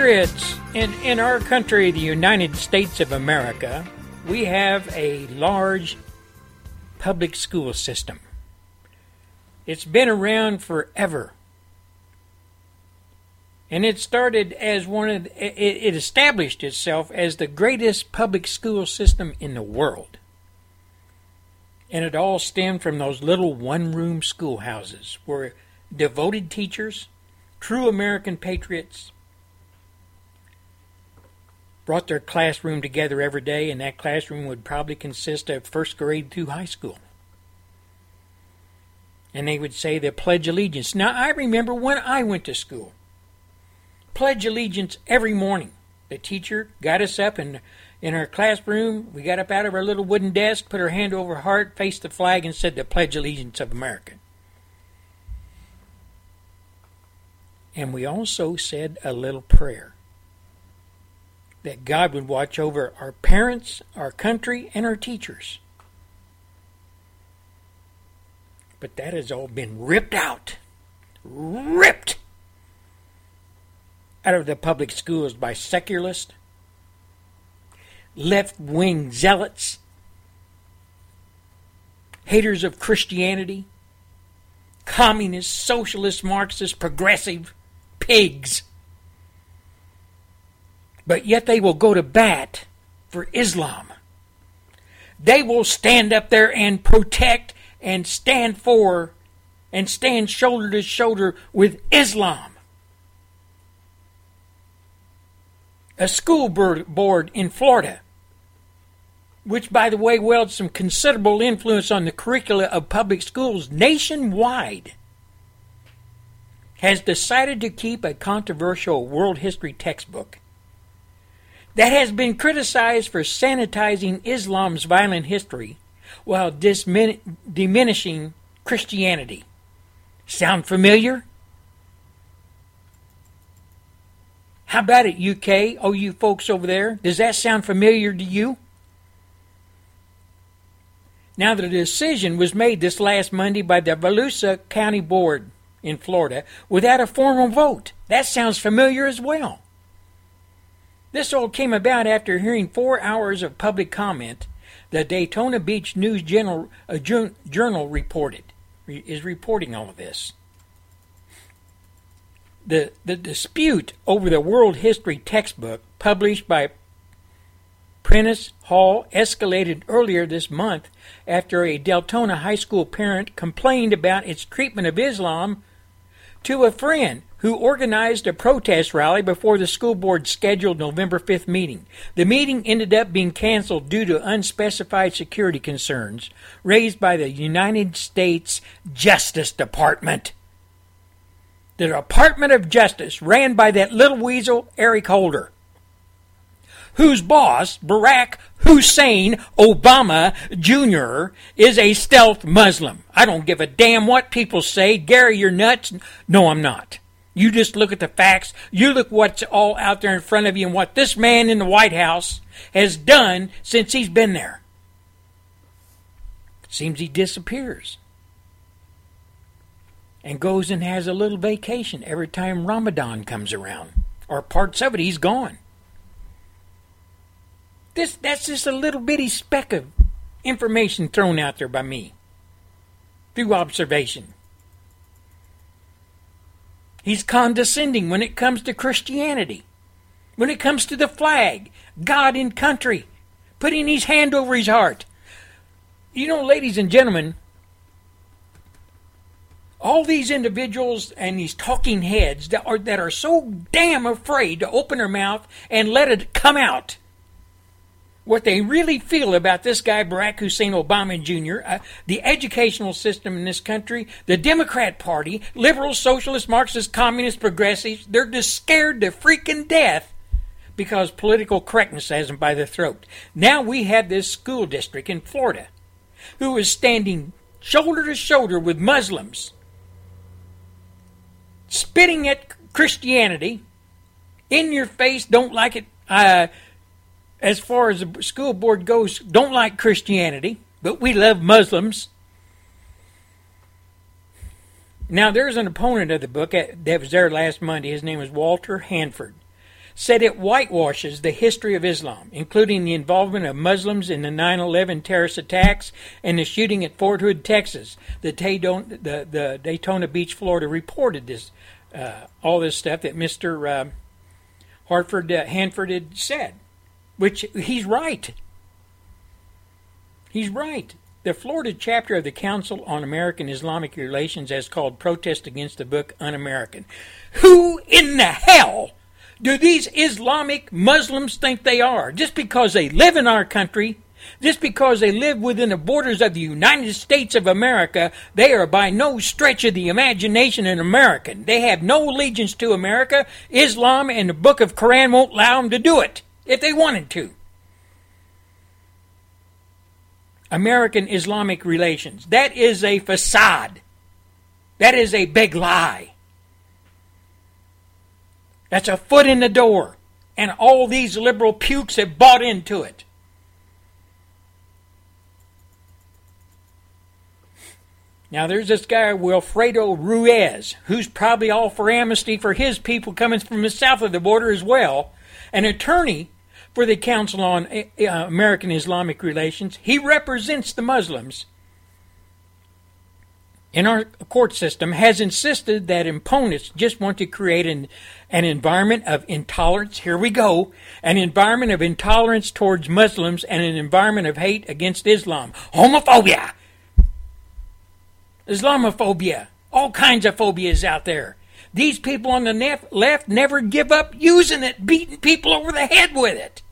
Patriots, in, in our country, the United States of America, we have a large public school system. It's been around forever. And it started as one of it, it established itself as the greatest public school system in the world. And it all stemmed from those little one room schoolhouses where devoted teachers, true American patriots, brought their classroom together every day, and that classroom would probably consist of first grade through high school. And they would say the Pledge Allegiance. Now, I remember when I went to school, Pledge Allegiance every morning. The teacher got us up in, in our classroom. We got up out of our little wooden desk, put our hand over our heart, faced the flag, and said the Pledge Allegiance of America. And we also said a little prayer that God would watch over our parents, our country, and our teachers. But that has all been ripped out. Ripped out of the public schools by secularists, left wing zealots, haters of Christianity, communist, socialist, Marxist, progressive pigs but yet they will go to bat for Islam. They will stand up there and protect and stand for and stand shoulder to shoulder with Islam. A school board in Florida, which, by the way, wields some considerable influence on the curricula of public schools nationwide, has decided to keep a controversial world history textbook that has been criticized for sanitizing Islam's violent history while dismin- diminishing Christianity. Sound familiar? How about it, UK? Oh, you folks over there? Does that sound familiar to you? Now, the decision was made this last Monday by the Volusia County Board in Florida without a formal vote. That sounds familiar as well. This all came about after hearing four hours of public comment. The Daytona Beach News Journal, uh, Journal reported is reporting all of this. The the dispute over the world history textbook published by Prentice Hall escalated earlier this month after a Deltona high school parent complained about its treatment of Islam to a friend who organized a protest rally before the school board's scheduled November 5th meeting. The meeting ended up being canceled due to unspecified security concerns raised by the United States Justice Department. The Department of Justice, ran by that little weasel, Eric Holder, whose boss, Barack Hussein Obama Jr., is a stealth Muslim. I don't give a damn what people say. Gary, you're nuts. No, I'm not. You just look at the facts. You look what's all out there in front of you and what this man in the White House has done since he's been there. Seems he disappears and goes and has a little vacation every time Ramadan comes around, or parts of it, he's gone. This that's just a little bitty speck of information thrown out there by me through observation. He's condescending when it comes to Christianity, when it comes to the flag, God and country, putting his hand over his heart. You know, ladies and gentlemen, all these individuals and these talking heads that are that are so damn afraid to open their mouth and let it come out what they really feel about this guy Barack Hussein Obama Jr., uh, the educational system in this country, the Democrat Party, liberals, socialist, Marxist, communist, progressives, they're just scared to freaking death because political correctness has them by the throat. Now we have this school district in Florida who is standing shoulder to shoulder with Muslims spitting at Christianity, in your face, don't like it. Uh, as far as the school board goes, don't like Christianity, but we love Muslims. Now, there's an opponent of the book that was there last Monday. His name was Walter Hanford. Said it whitewashes the history of Islam, including the involvement of Muslims in the 9 11 terrorist attacks and the shooting at Fort Hood, Texas. The, the, the Daytona Beach, Florida reported this uh, all this stuff that Mr. Uh, Hartford uh, Hanford had said, which he's right. He's right. The Florida chapter of the Council on American Islamic Relations has called protest against the book un American. Who in the hell do these Islamic Muslims think they are? Just because they live in our country just because they live within the borders of the United States of America, they are by no stretch of the imagination an American. They have no allegiance to America. Islam and the Book of Quran won't allow them to do it if they wanted to. American Islamic relations. That is a facade. That is a big lie. That's a foot in the door. And all these liberal pukes have bought into it. Now, there's this guy, Wilfredo Ruiz, who's probably all for amnesty for his people coming from the south of the border as well, an attorney for the Council on uh, American Islamic Relations. He represents the Muslims in our court system, has insisted that opponents just want to create an, an environment of intolerance. Here we go. An environment of intolerance towards Muslims and an environment of hate against Islam. Homophobia Islamophobia, all kinds of phobias out there. These people on the nef- left never give up using it, beating people over the head with it.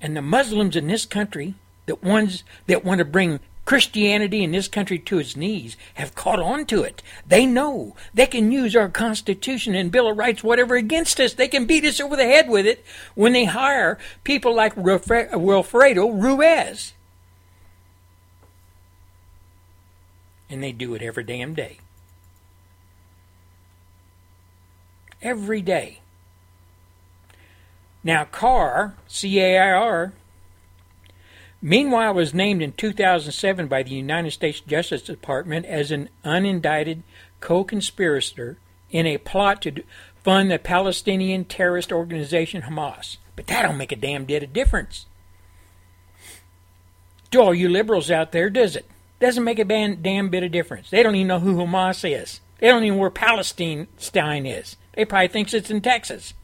And the Muslims in this country, the ones that want to bring Christianity in this country to its knees, have caught on to it. They know they can use our Constitution and Bill of Rights, whatever, against us. They can beat us over the head with it when they hire people like Wilfredo Ruiz. and they do it every damn day. Every day. Now, Carr, C A I R, meanwhile was named in 2007 by the United States Justice Department as an unindicted co conspirator in a plot to fund the Palestinian terrorist organization Hamas. But that don't make a damn bit of difference. To all you liberals out there, does it? Doesn't make a damn bit of difference. They don't even know who Hamas is. They don't even know where Palestine is. They probably thinks it's in Texas.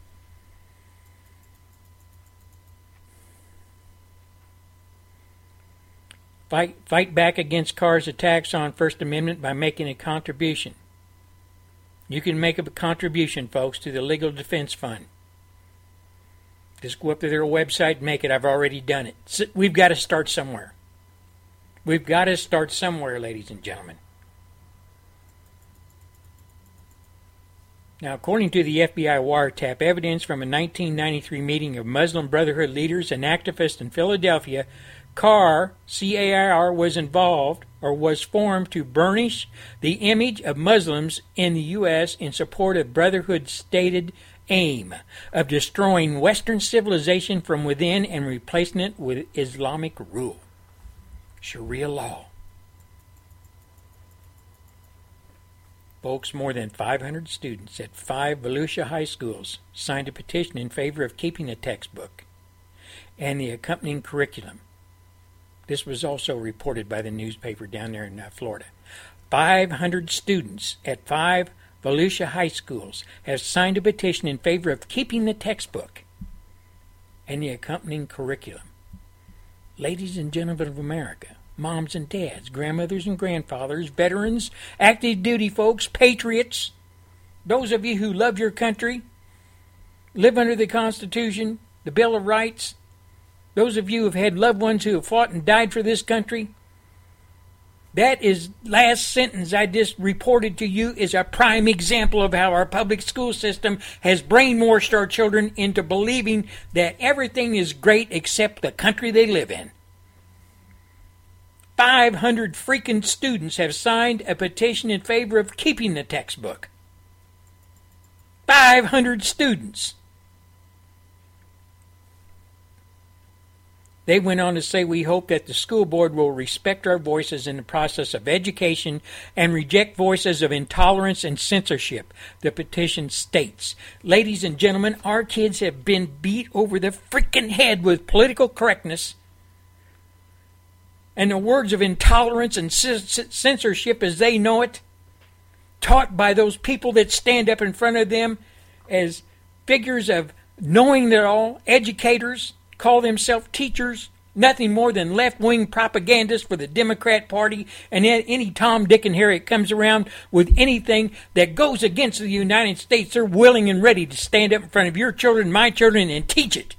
Fight, fight back against Carr's attacks on First Amendment by making a contribution. You can make a contribution, folks, to the Legal Defense Fund. Just go up to their website and make it. I've already done it. We've got to start somewhere. We've got to start somewhere, ladies and gentlemen. Now, according to the FBI wiretap, evidence from a 1993 meeting of Muslim Brotherhood leaders and activists in Philadelphia CAR, C-A-R, was involved or was formed to burnish the image of Muslims in the U.S. in support of Brotherhood's stated aim of destroying Western civilization from within and replacing it with Islamic rule. Sharia law. Folks, more than 500 students at five Volusia high schools signed a petition in favor of keeping the textbook and the accompanying curriculum. This was also reported by the newspaper down there in uh, Florida. 500 students at five Volusia high schools have signed a petition in favor of keeping the textbook and the accompanying curriculum. Ladies and gentlemen of America, moms and dads, grandmothers and grandfathers, veterans, active duty folks, patriots, those of you who love your country, live under the Constitution, the Bill of Rights, those of you who have had loved ones who have fought and died for this country, that is last sentence I just reported to you is a prime example of how our public school system has brainwashed our children into believing that everything is great except the country they live in. 500 freaking students have signed a petition in favor of keeping the textbook. 500 students. They went on to say, We hope that the school board will respect our voices in the process of education and reject voices of intolerance and censorship. The petition states, Ladies and gentlemen, our kids have been beat over the freaking head with political correctness and the words of intolerance and censorship as they know it, taught by those people that stand up in front of them as figures of knowing it all, educators, call themselves teachers, nothing more than left wing propagandists for the Democrat Party, and any Tom, Dick, and Harry comes around with anything that goes against the United States, they're willing and ready to stand up in front of your children, my children, and teach it.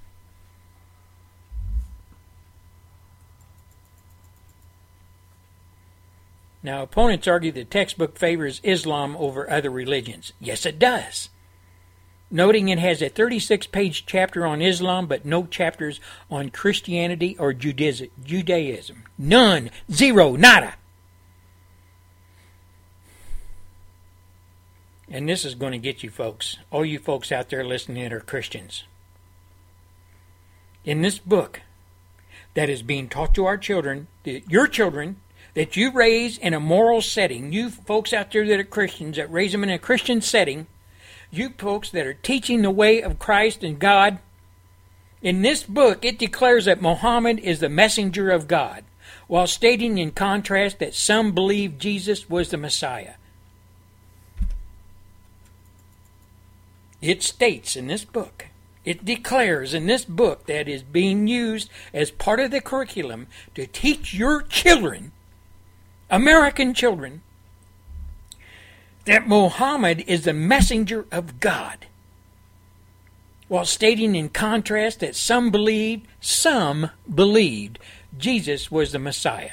Now, opponents argue the textbook favors Islam over other religions. Yes, it does. Noting it has a 36 page chapter on Islam, but no chapters on Christianity or Judaism. None. Zero. Nada. And this is going to get you folks, all you folks out there listening that are Christians. In this book that is being taught to our children, your children, that you raise in a moral setting, you folks out there that are Christians, that raise them in a Christian setting, you folks that are teaching the way of Christ and God, in this book it declares that Muhammad is the messenger of God, while stating in contrast that some believe Jesus was the Messiah. It states in this book, it declares in this book that is being used as part of the curriculum to teach your children American children, that Muhammad is the messenger of God, while stating in contrast that some believed, some believed Jesus was the Messiah.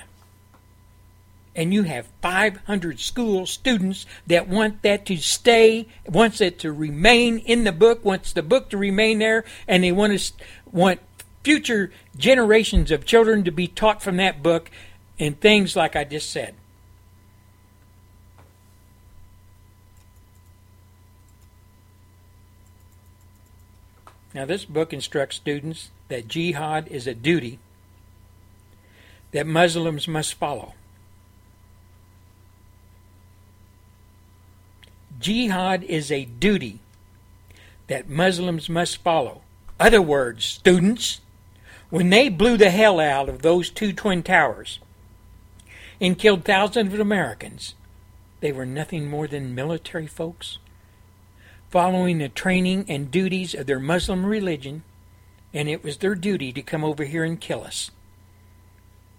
And you have 500 school students that want that to stay, wants it to remain in the book, wants the book to remain there, and they want to want future generations of children to be taught from that book in things like I just said. Now, this book instructs students that jihad is a duty that Muslims must follow. Jihad is a duty that Muslims must follow. Other words, students, when they blew the hell out of those two twin towers, and killed thousands of Americans, they were nothing more than military folks following the training and duties of their Muslim religion, and it was their duty to come over here and kill us.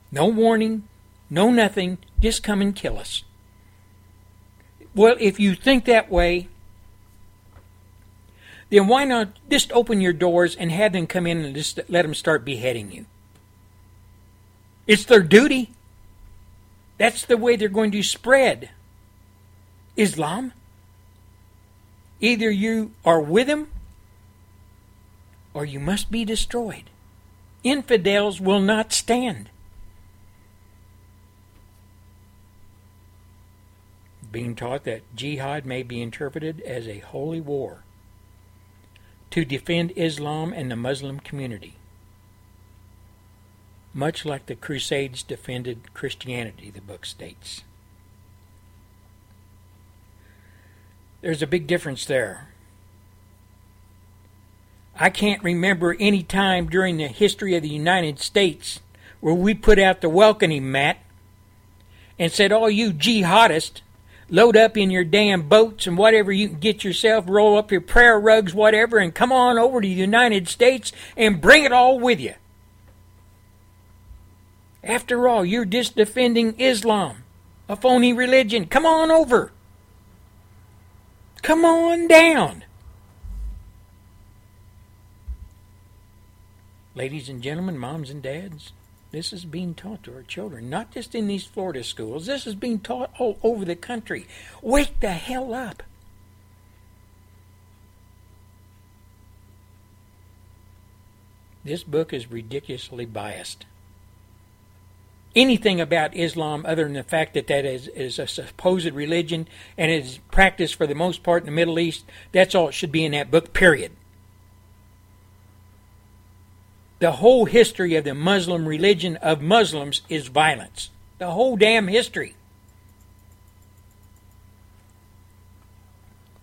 No warning, no nothing, just come and kill us. Well, if you think that way, then why not just open your doors and have them come in and just let them start beheading you? It's their duty. That's the way they're going to spread Islam. Either you are with them or you must be destroyed. Infidels will not stand. Being taught that jihad may be interpreted as a holy war to defend Islam and the Muslim community much like the Crusades defended Christianity, the book states. There's a big difference there. I can't remember any time during the history of the United States where we put out the welcoming mat and said, All you jihadists, load up in your damn boats and whatever you can get yourself, roll up your prayer rugs, whatever, and come on over to the United States and bring it all with you. After all, you're just defending Islam, a phony religion. Come on over. Come on down. Ladies and gentlemen, moms and dads, this is being taught to our children, not just in these Florida schools. This is being taught all over the country. Wake the hell up. This book is ridiculously biased. Anything about Islam other than the fact that that is, is a supposed religion and is practiced for the most part in the Middle East, that's all it should be in that book, period the whole history of the Muslim religion of Muslims is violence. The whole damn history.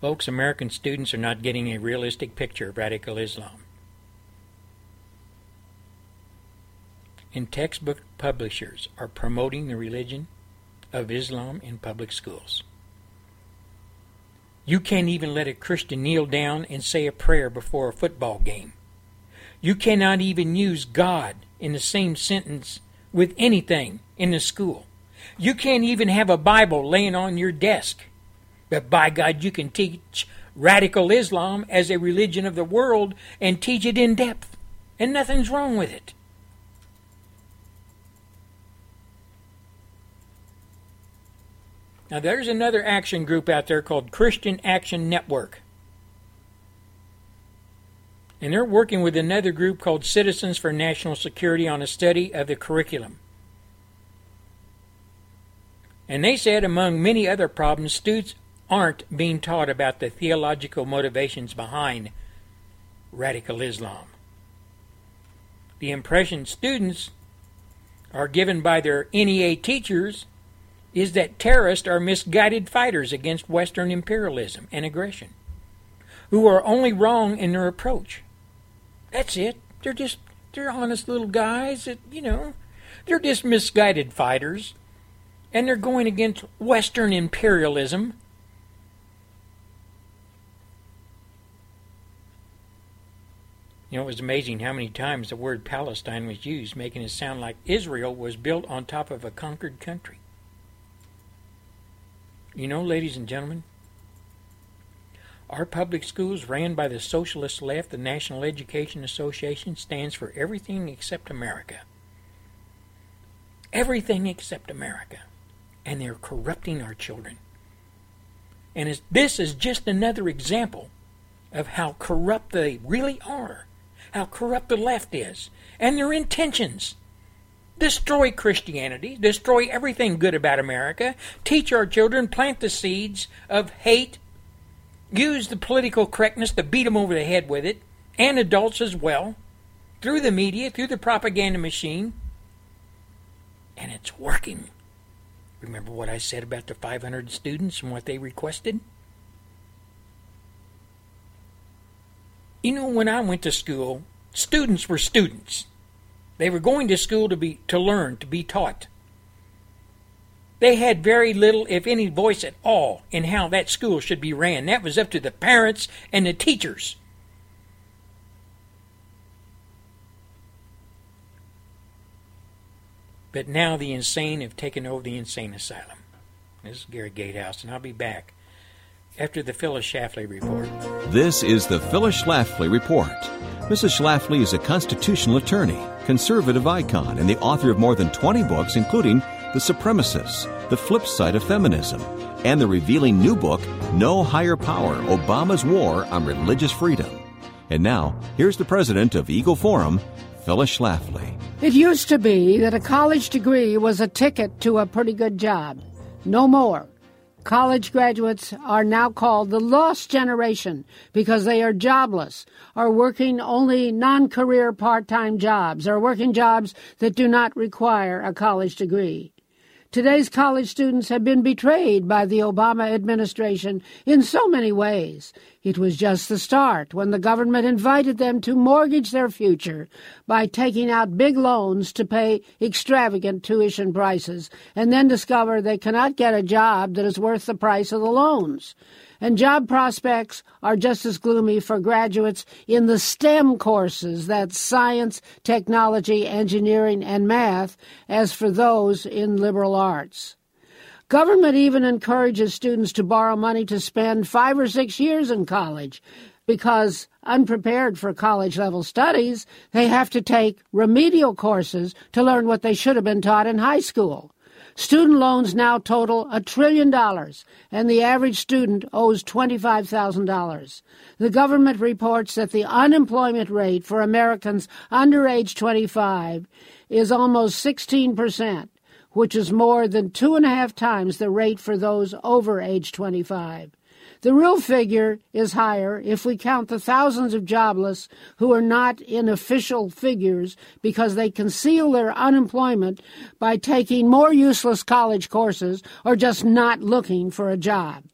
Folks, American students are not getting a realistic picture of radical Islam. In textbook publishers are promoting the religion of Islam in public schools. You can't even let a Christian kneel down and say a prayer before a football game. You cannot even use God in the same sentence with anything in the school. You can't even have a Bible laying on your desk. But by God, you can teach radical Islam as a religion of the world and teach it in depth. And nothing's wrong with it. Now, there's another action group out there called Christian Action Network and they're working with another group called Citizens for National Security on a study of the curriculum. And they said, among many other problems, students aren't being taught about the theological motivations behind radical Islam. The impression students are given by their NEA teachers is that terrorists are misguided fighters against Western imperialism and aggression, who are only wrong in their approach. That's it. They're just they're honest little guys that, you know, they're just misguided fighters. And they're going against Western imperialism. You know, it was amazing how many times the word Palestine was used, making it sound like Israel was built on top of a conquered country. You know, ladies and gentlemen, our public schools, ran by the socialist left, the National Education Association, stands for everything except America. Everything except America. And they're corrupting our children. And this is just another example of how corrupt they really are, how corrupt the left is, and their intentions. Destroy Christianity, destroy everything good about America, teach our children, plant the seeds of hate use the political correctness to beat them over the head with it, and adults as well, through the media, through the propaganda machine. And it's working. Remember what I said about the 500 students and what they requested? You know, when I went to school, students were students. They were going to school to be to learn, to be taught. They had very little, if any, voice at all in how that school should be ran. That was up to the parents and the teachers. But now the insane have taken over the insane asylum. This is Gary Gatehouse, and I'll be back after the Phyllis Schlafly report. This is the Phyllis Schlafly report. Mrs. Schlafly is a constitutional attorney, conservative icon, and the author of more than 20 books, including the Supremacists, The Flip Side of Feminism, and the revealing new book, No Higher Power Obama's War on Religious Freedom. And now, here's the president of Eagle Forum, Phyllis Schlafly. It used to be that a college degree was a ticket to a pretty good job. No more. College graduates are now called the lost generation because they are jobless, are working only non career part time jobs, or working jobs that do not require a college degree. Today's college students have been betrayed by the Obama administration in so many ways. It was just the start when the government invited them to mortgage their future by taking out big loans to pay extravagant tuition prices and then discover they cannot get a job that is worth the price of the loans and job prospects are just as gloomy for graduates in the STEM courses that's science, technology, engineering, and math as for those in liberal arts. Government even encourages students to borrow money to spend five or six years in college because, unprepared for college level studies, they have to take remedial courses to learn what they should have been taught in high school. Student loans now total a trillion dollars, and the average student owes $25,000. The government reports that the unemployment rate for Americans under age 25 is almost 16%, which is more than two and a half times the rate for those over age 25. The real figure is higher if we count the thousands of jobless who are not in official figures because they conceal their unemployment by taking more useless college courses or just not looking for a job.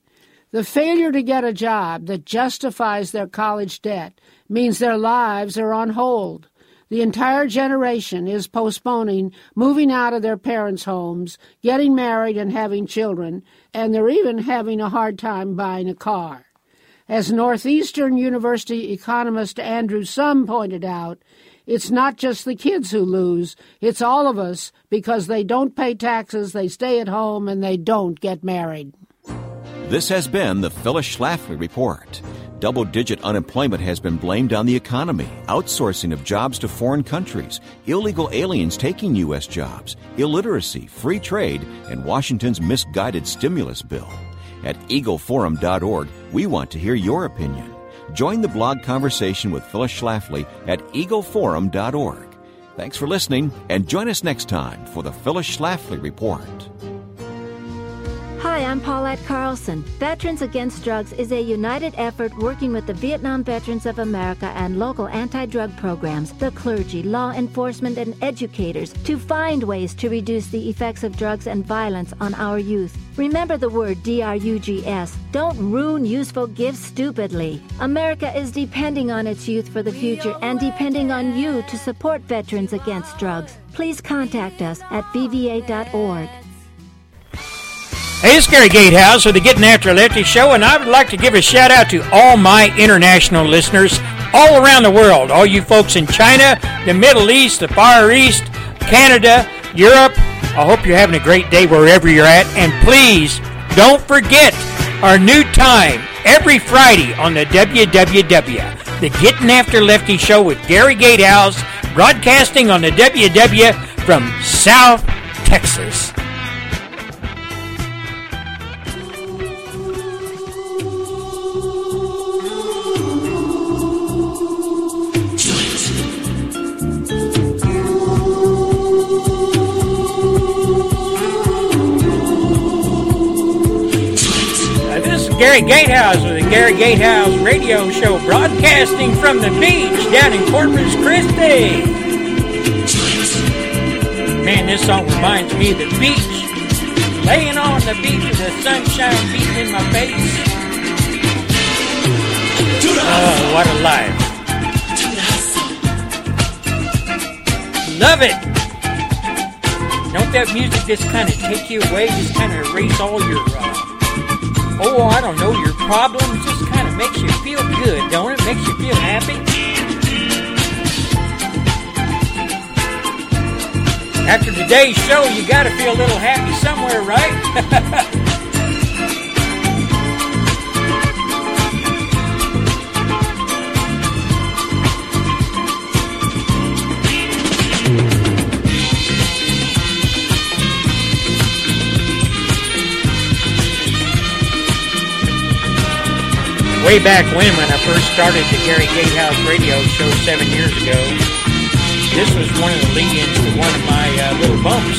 The failure to get a job that justifies their college debt means their lives are on hold. The entire generation is postponing moving out of their parents' homes, getting married and having children, and they're even having a hard time buying a car. As Northeastern University economist Andrew Sum pointed out, it's not just the kids who lose, it's all of us because they don't pay taxes, they stay at home, and they don't get married. This has been the Phyllis Schlafly Report. Double digit unemployment has been blamed on the economy, outsourcing of jobs to foreign countries, illegal aliens taking U.S. jobs, illiteracy, free trade, and Washington's misguided stimulus bill. At eagleforum.org, we want to hear your opinion. Join the blog conversation with Phyllis Schlafly at eagleforum.org. Thanks for listening, and join us next time for the Phyllis Schlafly Report. Hi, I'm Paulette Carlson. Veterans Against Drugs is a united effort working with the Vietnam Veterans of America and local anti drug programs, the clergy, law enforcement, and educators to find ways to reduce the effects of drugs and violence on our youth. Remember the word DRUGS. Don't ruin useful gifts stupidly. America is depending on its youth for the future and depending on you to support Veterans Against Drugs. Please contact us at VVA.org. Hey, it's Gary Gatehouse with the Getting After Lefty show, and I would like to give a shout out to all my international listeners all around the world. All you folks in China, the Middle East, the Far East, Canada, Europe. I hope you're having a great day wherever you're at. And please don't forget our new time every Friday on the WWW, the Getting After Lefty show with Gary Gatehouse, broadcasting on the WW from South Texas. Gary Gatehouse with the Gary Gatehouse radio show broadcasting from the beach down in Corpus Christi. Man, this song reminds me of the beach. Laying on the beach with the sunshine beating in my face. Oh, what a life. Love it. Don't that music just kind of take you away, just kind of erase all your uh, oh, I don't know, your problems just kind of makes you feel good, don't it? Makes you feel happy. After today's show, you got to feel a little happy somewhere, right? Way back when, when I first started the Gary Gatehouse radio show seven years ago, this was one of the lead-ins to one of my uh, little bumps.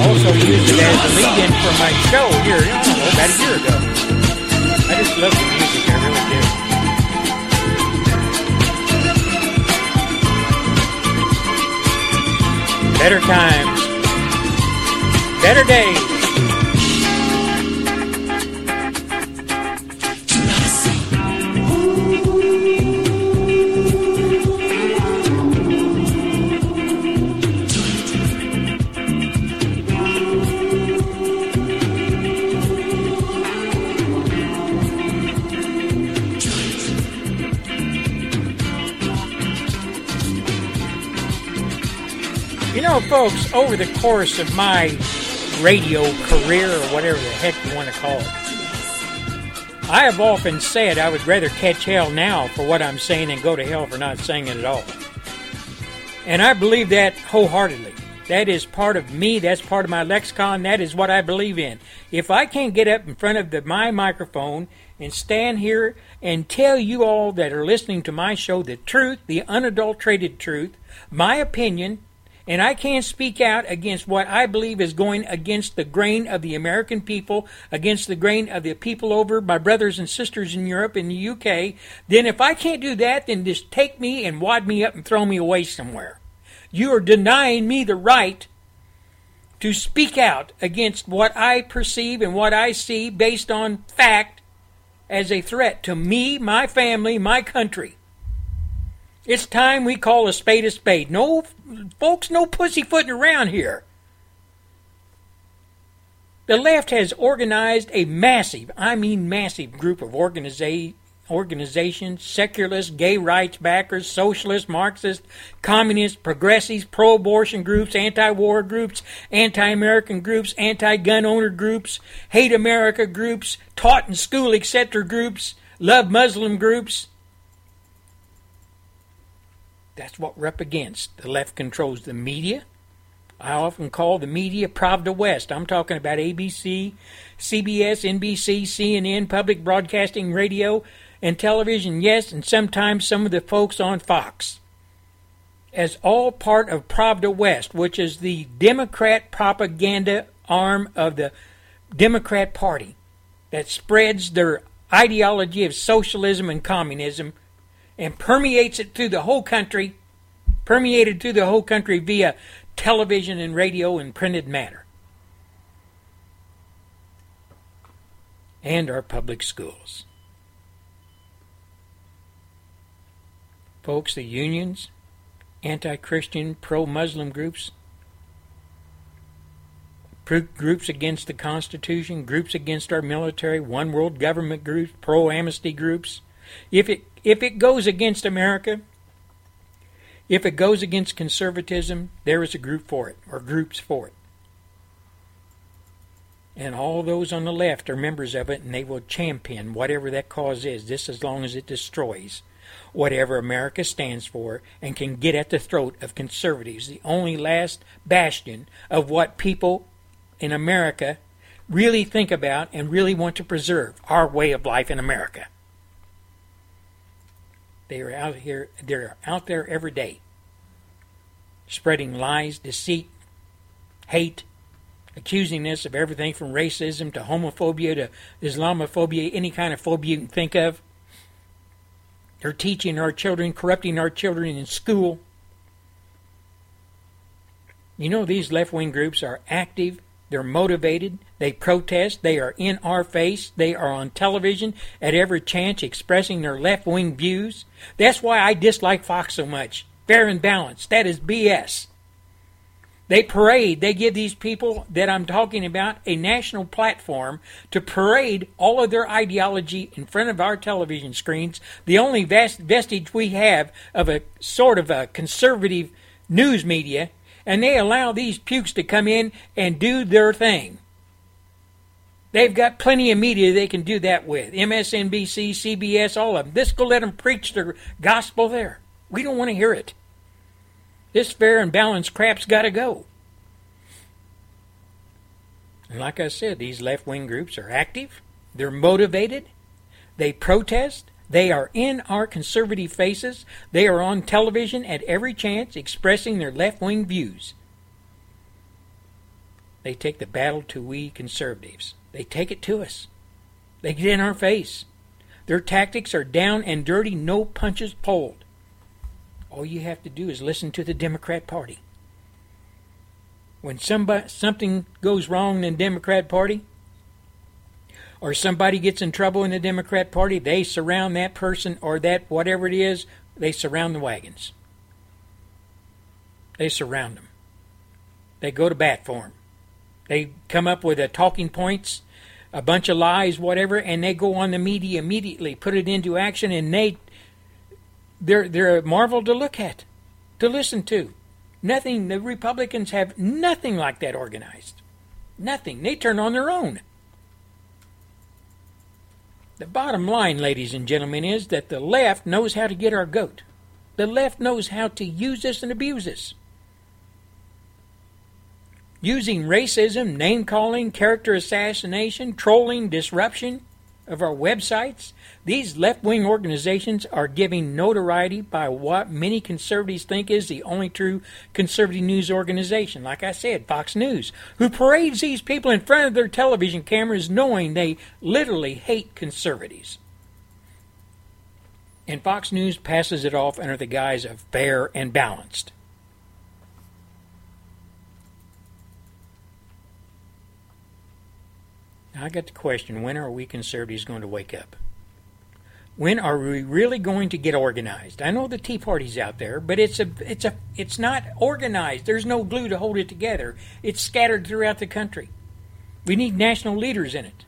Also used it as the lead-in for my show here, know, about a year ago. I just love the music, I really do. Better times. Better days. Folks, over the course of my radio career, or whatever the heck you want to call it, I have often said I would rather catch hell now for what I'm saying than go to hell for not saying it at all. And I believe that wholeheartedly. That is part of me. That's part of my lexicon. That is what I believe in. If I can't get up in front of the, my microphone and stand here and tell you all that are listening to my show the truth, the unadulterated truth, my opinion, and I can't speak out against what I believe is going against the grain of the American people, against the grain of the people over, my brothers and sisters in Europe and the UK, then if I can't do that, then just take me and wad me up and throw me away somewhere. You are denying me the right to speak out against what I perceive and what I see based on fact as a threat to me, my family, my country. It's time we call a spade a spade. No, folks, no pussyfooting around here. The left has organized a massive, I mean massive, group of organiza- organizations secularists, gay rights backers, socialists, Marxists, communists, progressives, pro abortion groups, anti war groups, anti American groups, anti gun owner groups, hate America groups, taught in school, etc. groups, love Muslim groups. That's what we're up against. The left controls the media. I often call the media Pravda West. I'm talking about ABC, CBS, NBC, CNN, public broadcasting radio, and television, yes, and sometimes some of the folks on Fox. As all part of Pravda West, which is the Democrat propaganda arm of the Democrat Party that spreads their ideology of socialism and communism and permeates it through the whole country, permeated through the whole country via television and radio and printed matter. And our public schools. Folks, the unions, anti Christian, pro Muslim groups, groups against the Constitution, groups against our military, one world government groups, pro amnesty groups. If it if it goes against America, if it goes against conservatism, there is a group for it, or groups for it. And all those on the left are members of it, and they will champion whatever that cause is, just as long as it destroys whatever America stands for and can get at the throat of conservatives, the only last bastion of what people in America really think about and really want to preserve our way of life in America. They are out here they're out there every day spreading lies, deceit, hate, accusing us of everything from racism to homophobia to Islamophobia, any kind of phobia you can think of. They're teaching our children, corrupting our children in school. You know, these left wing groups are active, they're motivated, they protest, they are in our face, they are on television at every chance expressing their left wing views. That's why I dislike Fox so much. Fair and balanced. That is BS. They parade, they give these people that I'm talking about a national platform to parade all of their ideology in front of our television screens. The only vest- vestige we have of a sort of a conservative news media, and they allow these pukes to come in and do their thing. They've got plenty of media they can do that with MSNBC, CBS, all of them. This go let them preach their gospel there. We don't want to hear it. This fair and balanced crap's got to go. And like I said, these left wing groups are active, they're motivated, they protest, they are in our conservative faces, they are on television at every chance expressing their left wing views. They take the battle to we conservatives. They take it to us. They get in our face. Their tactics are down and dirty, no punches pulled. All you have to do is listen to the Democrat Party. When somebody, something goes wrong in the Democrat Party, or somebody gets in trouble in the Democrat Party, they surround that person or that whatever it is, they surround the wagons. They surround them. They go to bat for them. They come up with a talking points, a bunch of lies, whatever, and they go on the media immediately, put it into action, and they they're they're a marvel to look at, to listen to. Nothing. The Republicans have nothing like that organized. Nothing. They turn on their own. The bottom line, ladies and gentlemen, is that the left knows how to get our goat. The left knows how to use us and abuse us. Using racism, name calling, character assassination, trolling, disruption of our websites, these left wing organizations are giving notoriety by what many conservatives think is the only true conservative news organization. Like I said, Fox News, who parades these people in front of their television cameras knowing they literally hate conservatives. And Fox News passes it off under the guise of fair and balanced. Now I got the question when are we conservatives going to wake up? When are we really going to get organized? I know the Tea Party's out there, but it's a it's a it's not organized. There's no glue to hold it together. It's scattered throughout the country. We need national leaders in it.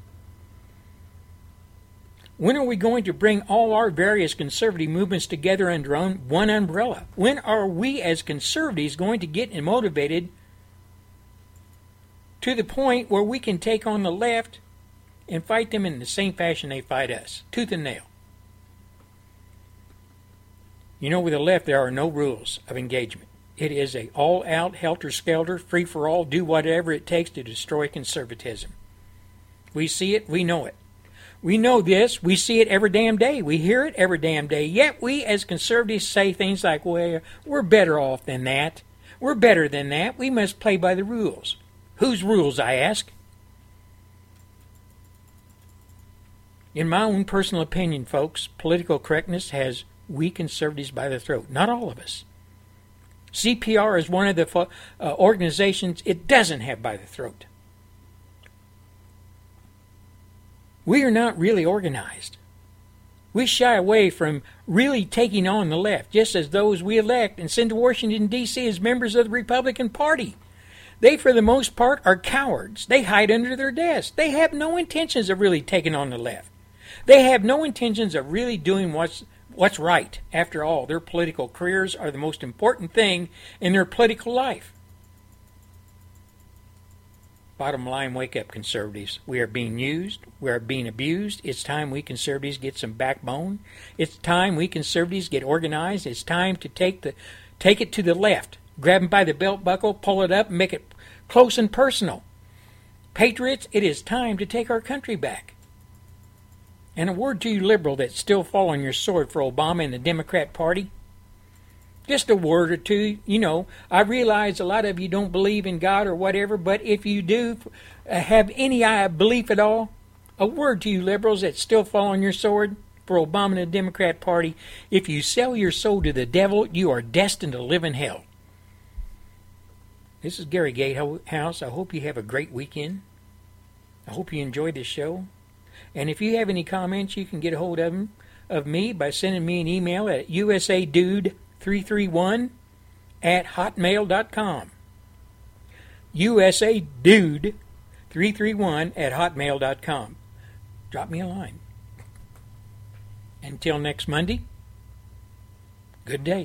When are we going to bring all our various conservative movements together under one umbrella? When are we as conservatives going to get motivated to the point where we can take on the left and fight them in the same fashion they fight us, tooth and nail? You know, with the left, there are no rules of engagement. It is a all-out, helter-skelter, free-for-all, do whatever it takes to destroy conservatism. We see it, we know it. We know this, we see it every damn day, we hear it every damn day. Yet we, as conservatives, say things like, "Well, we're better off than that. We're better than that. We must play by the rules." Whose rules, I ask? In my own personal opinion, folks, political correctness has we conservatives by the throat. Not all of us. CPR is one of the uh, organizations it doesn't have by the throat. We are not really organized. We shy away from really taking on the left, just as those we elect and send to Washington, D.C. as members of the Republican Party. They, for the most part, are cowards. They hide under their desks. They have no intentions of really taking on the left. They have no intentions of really doing what's what's right. After all, their political careers are the most important thing in their political life. Bottom line, wake up, conservatives. We are being used. We are being abused. It's time we conservatives get some backbone. It's time we conservatives get organized. It's time to take the take it to the left. Grab them by the belt buckle, pull it up, make it close and personal. Patriots, it is time to take our country back. And a word to you liberal that's still following your sword for Obama and the Democrat Party. Just a word or two. You know, I realize a lot of you don't believe in God or whatever, but if you do uh, have any belief at all, a word to you liberals that's still following your sword for Obama and the Democrat Party. If you sell your soul to the devil, you are destined to live in hell. This is Gary Gatehouse. I hope you have a great weekend. I hope you enjoyed this show. And if you have any comments, you can get a hold of them of me by sending me an email at usadude331 at hotmail.com. usadude331 at hotmail.com. Drop me a line. Until next Monday, good day.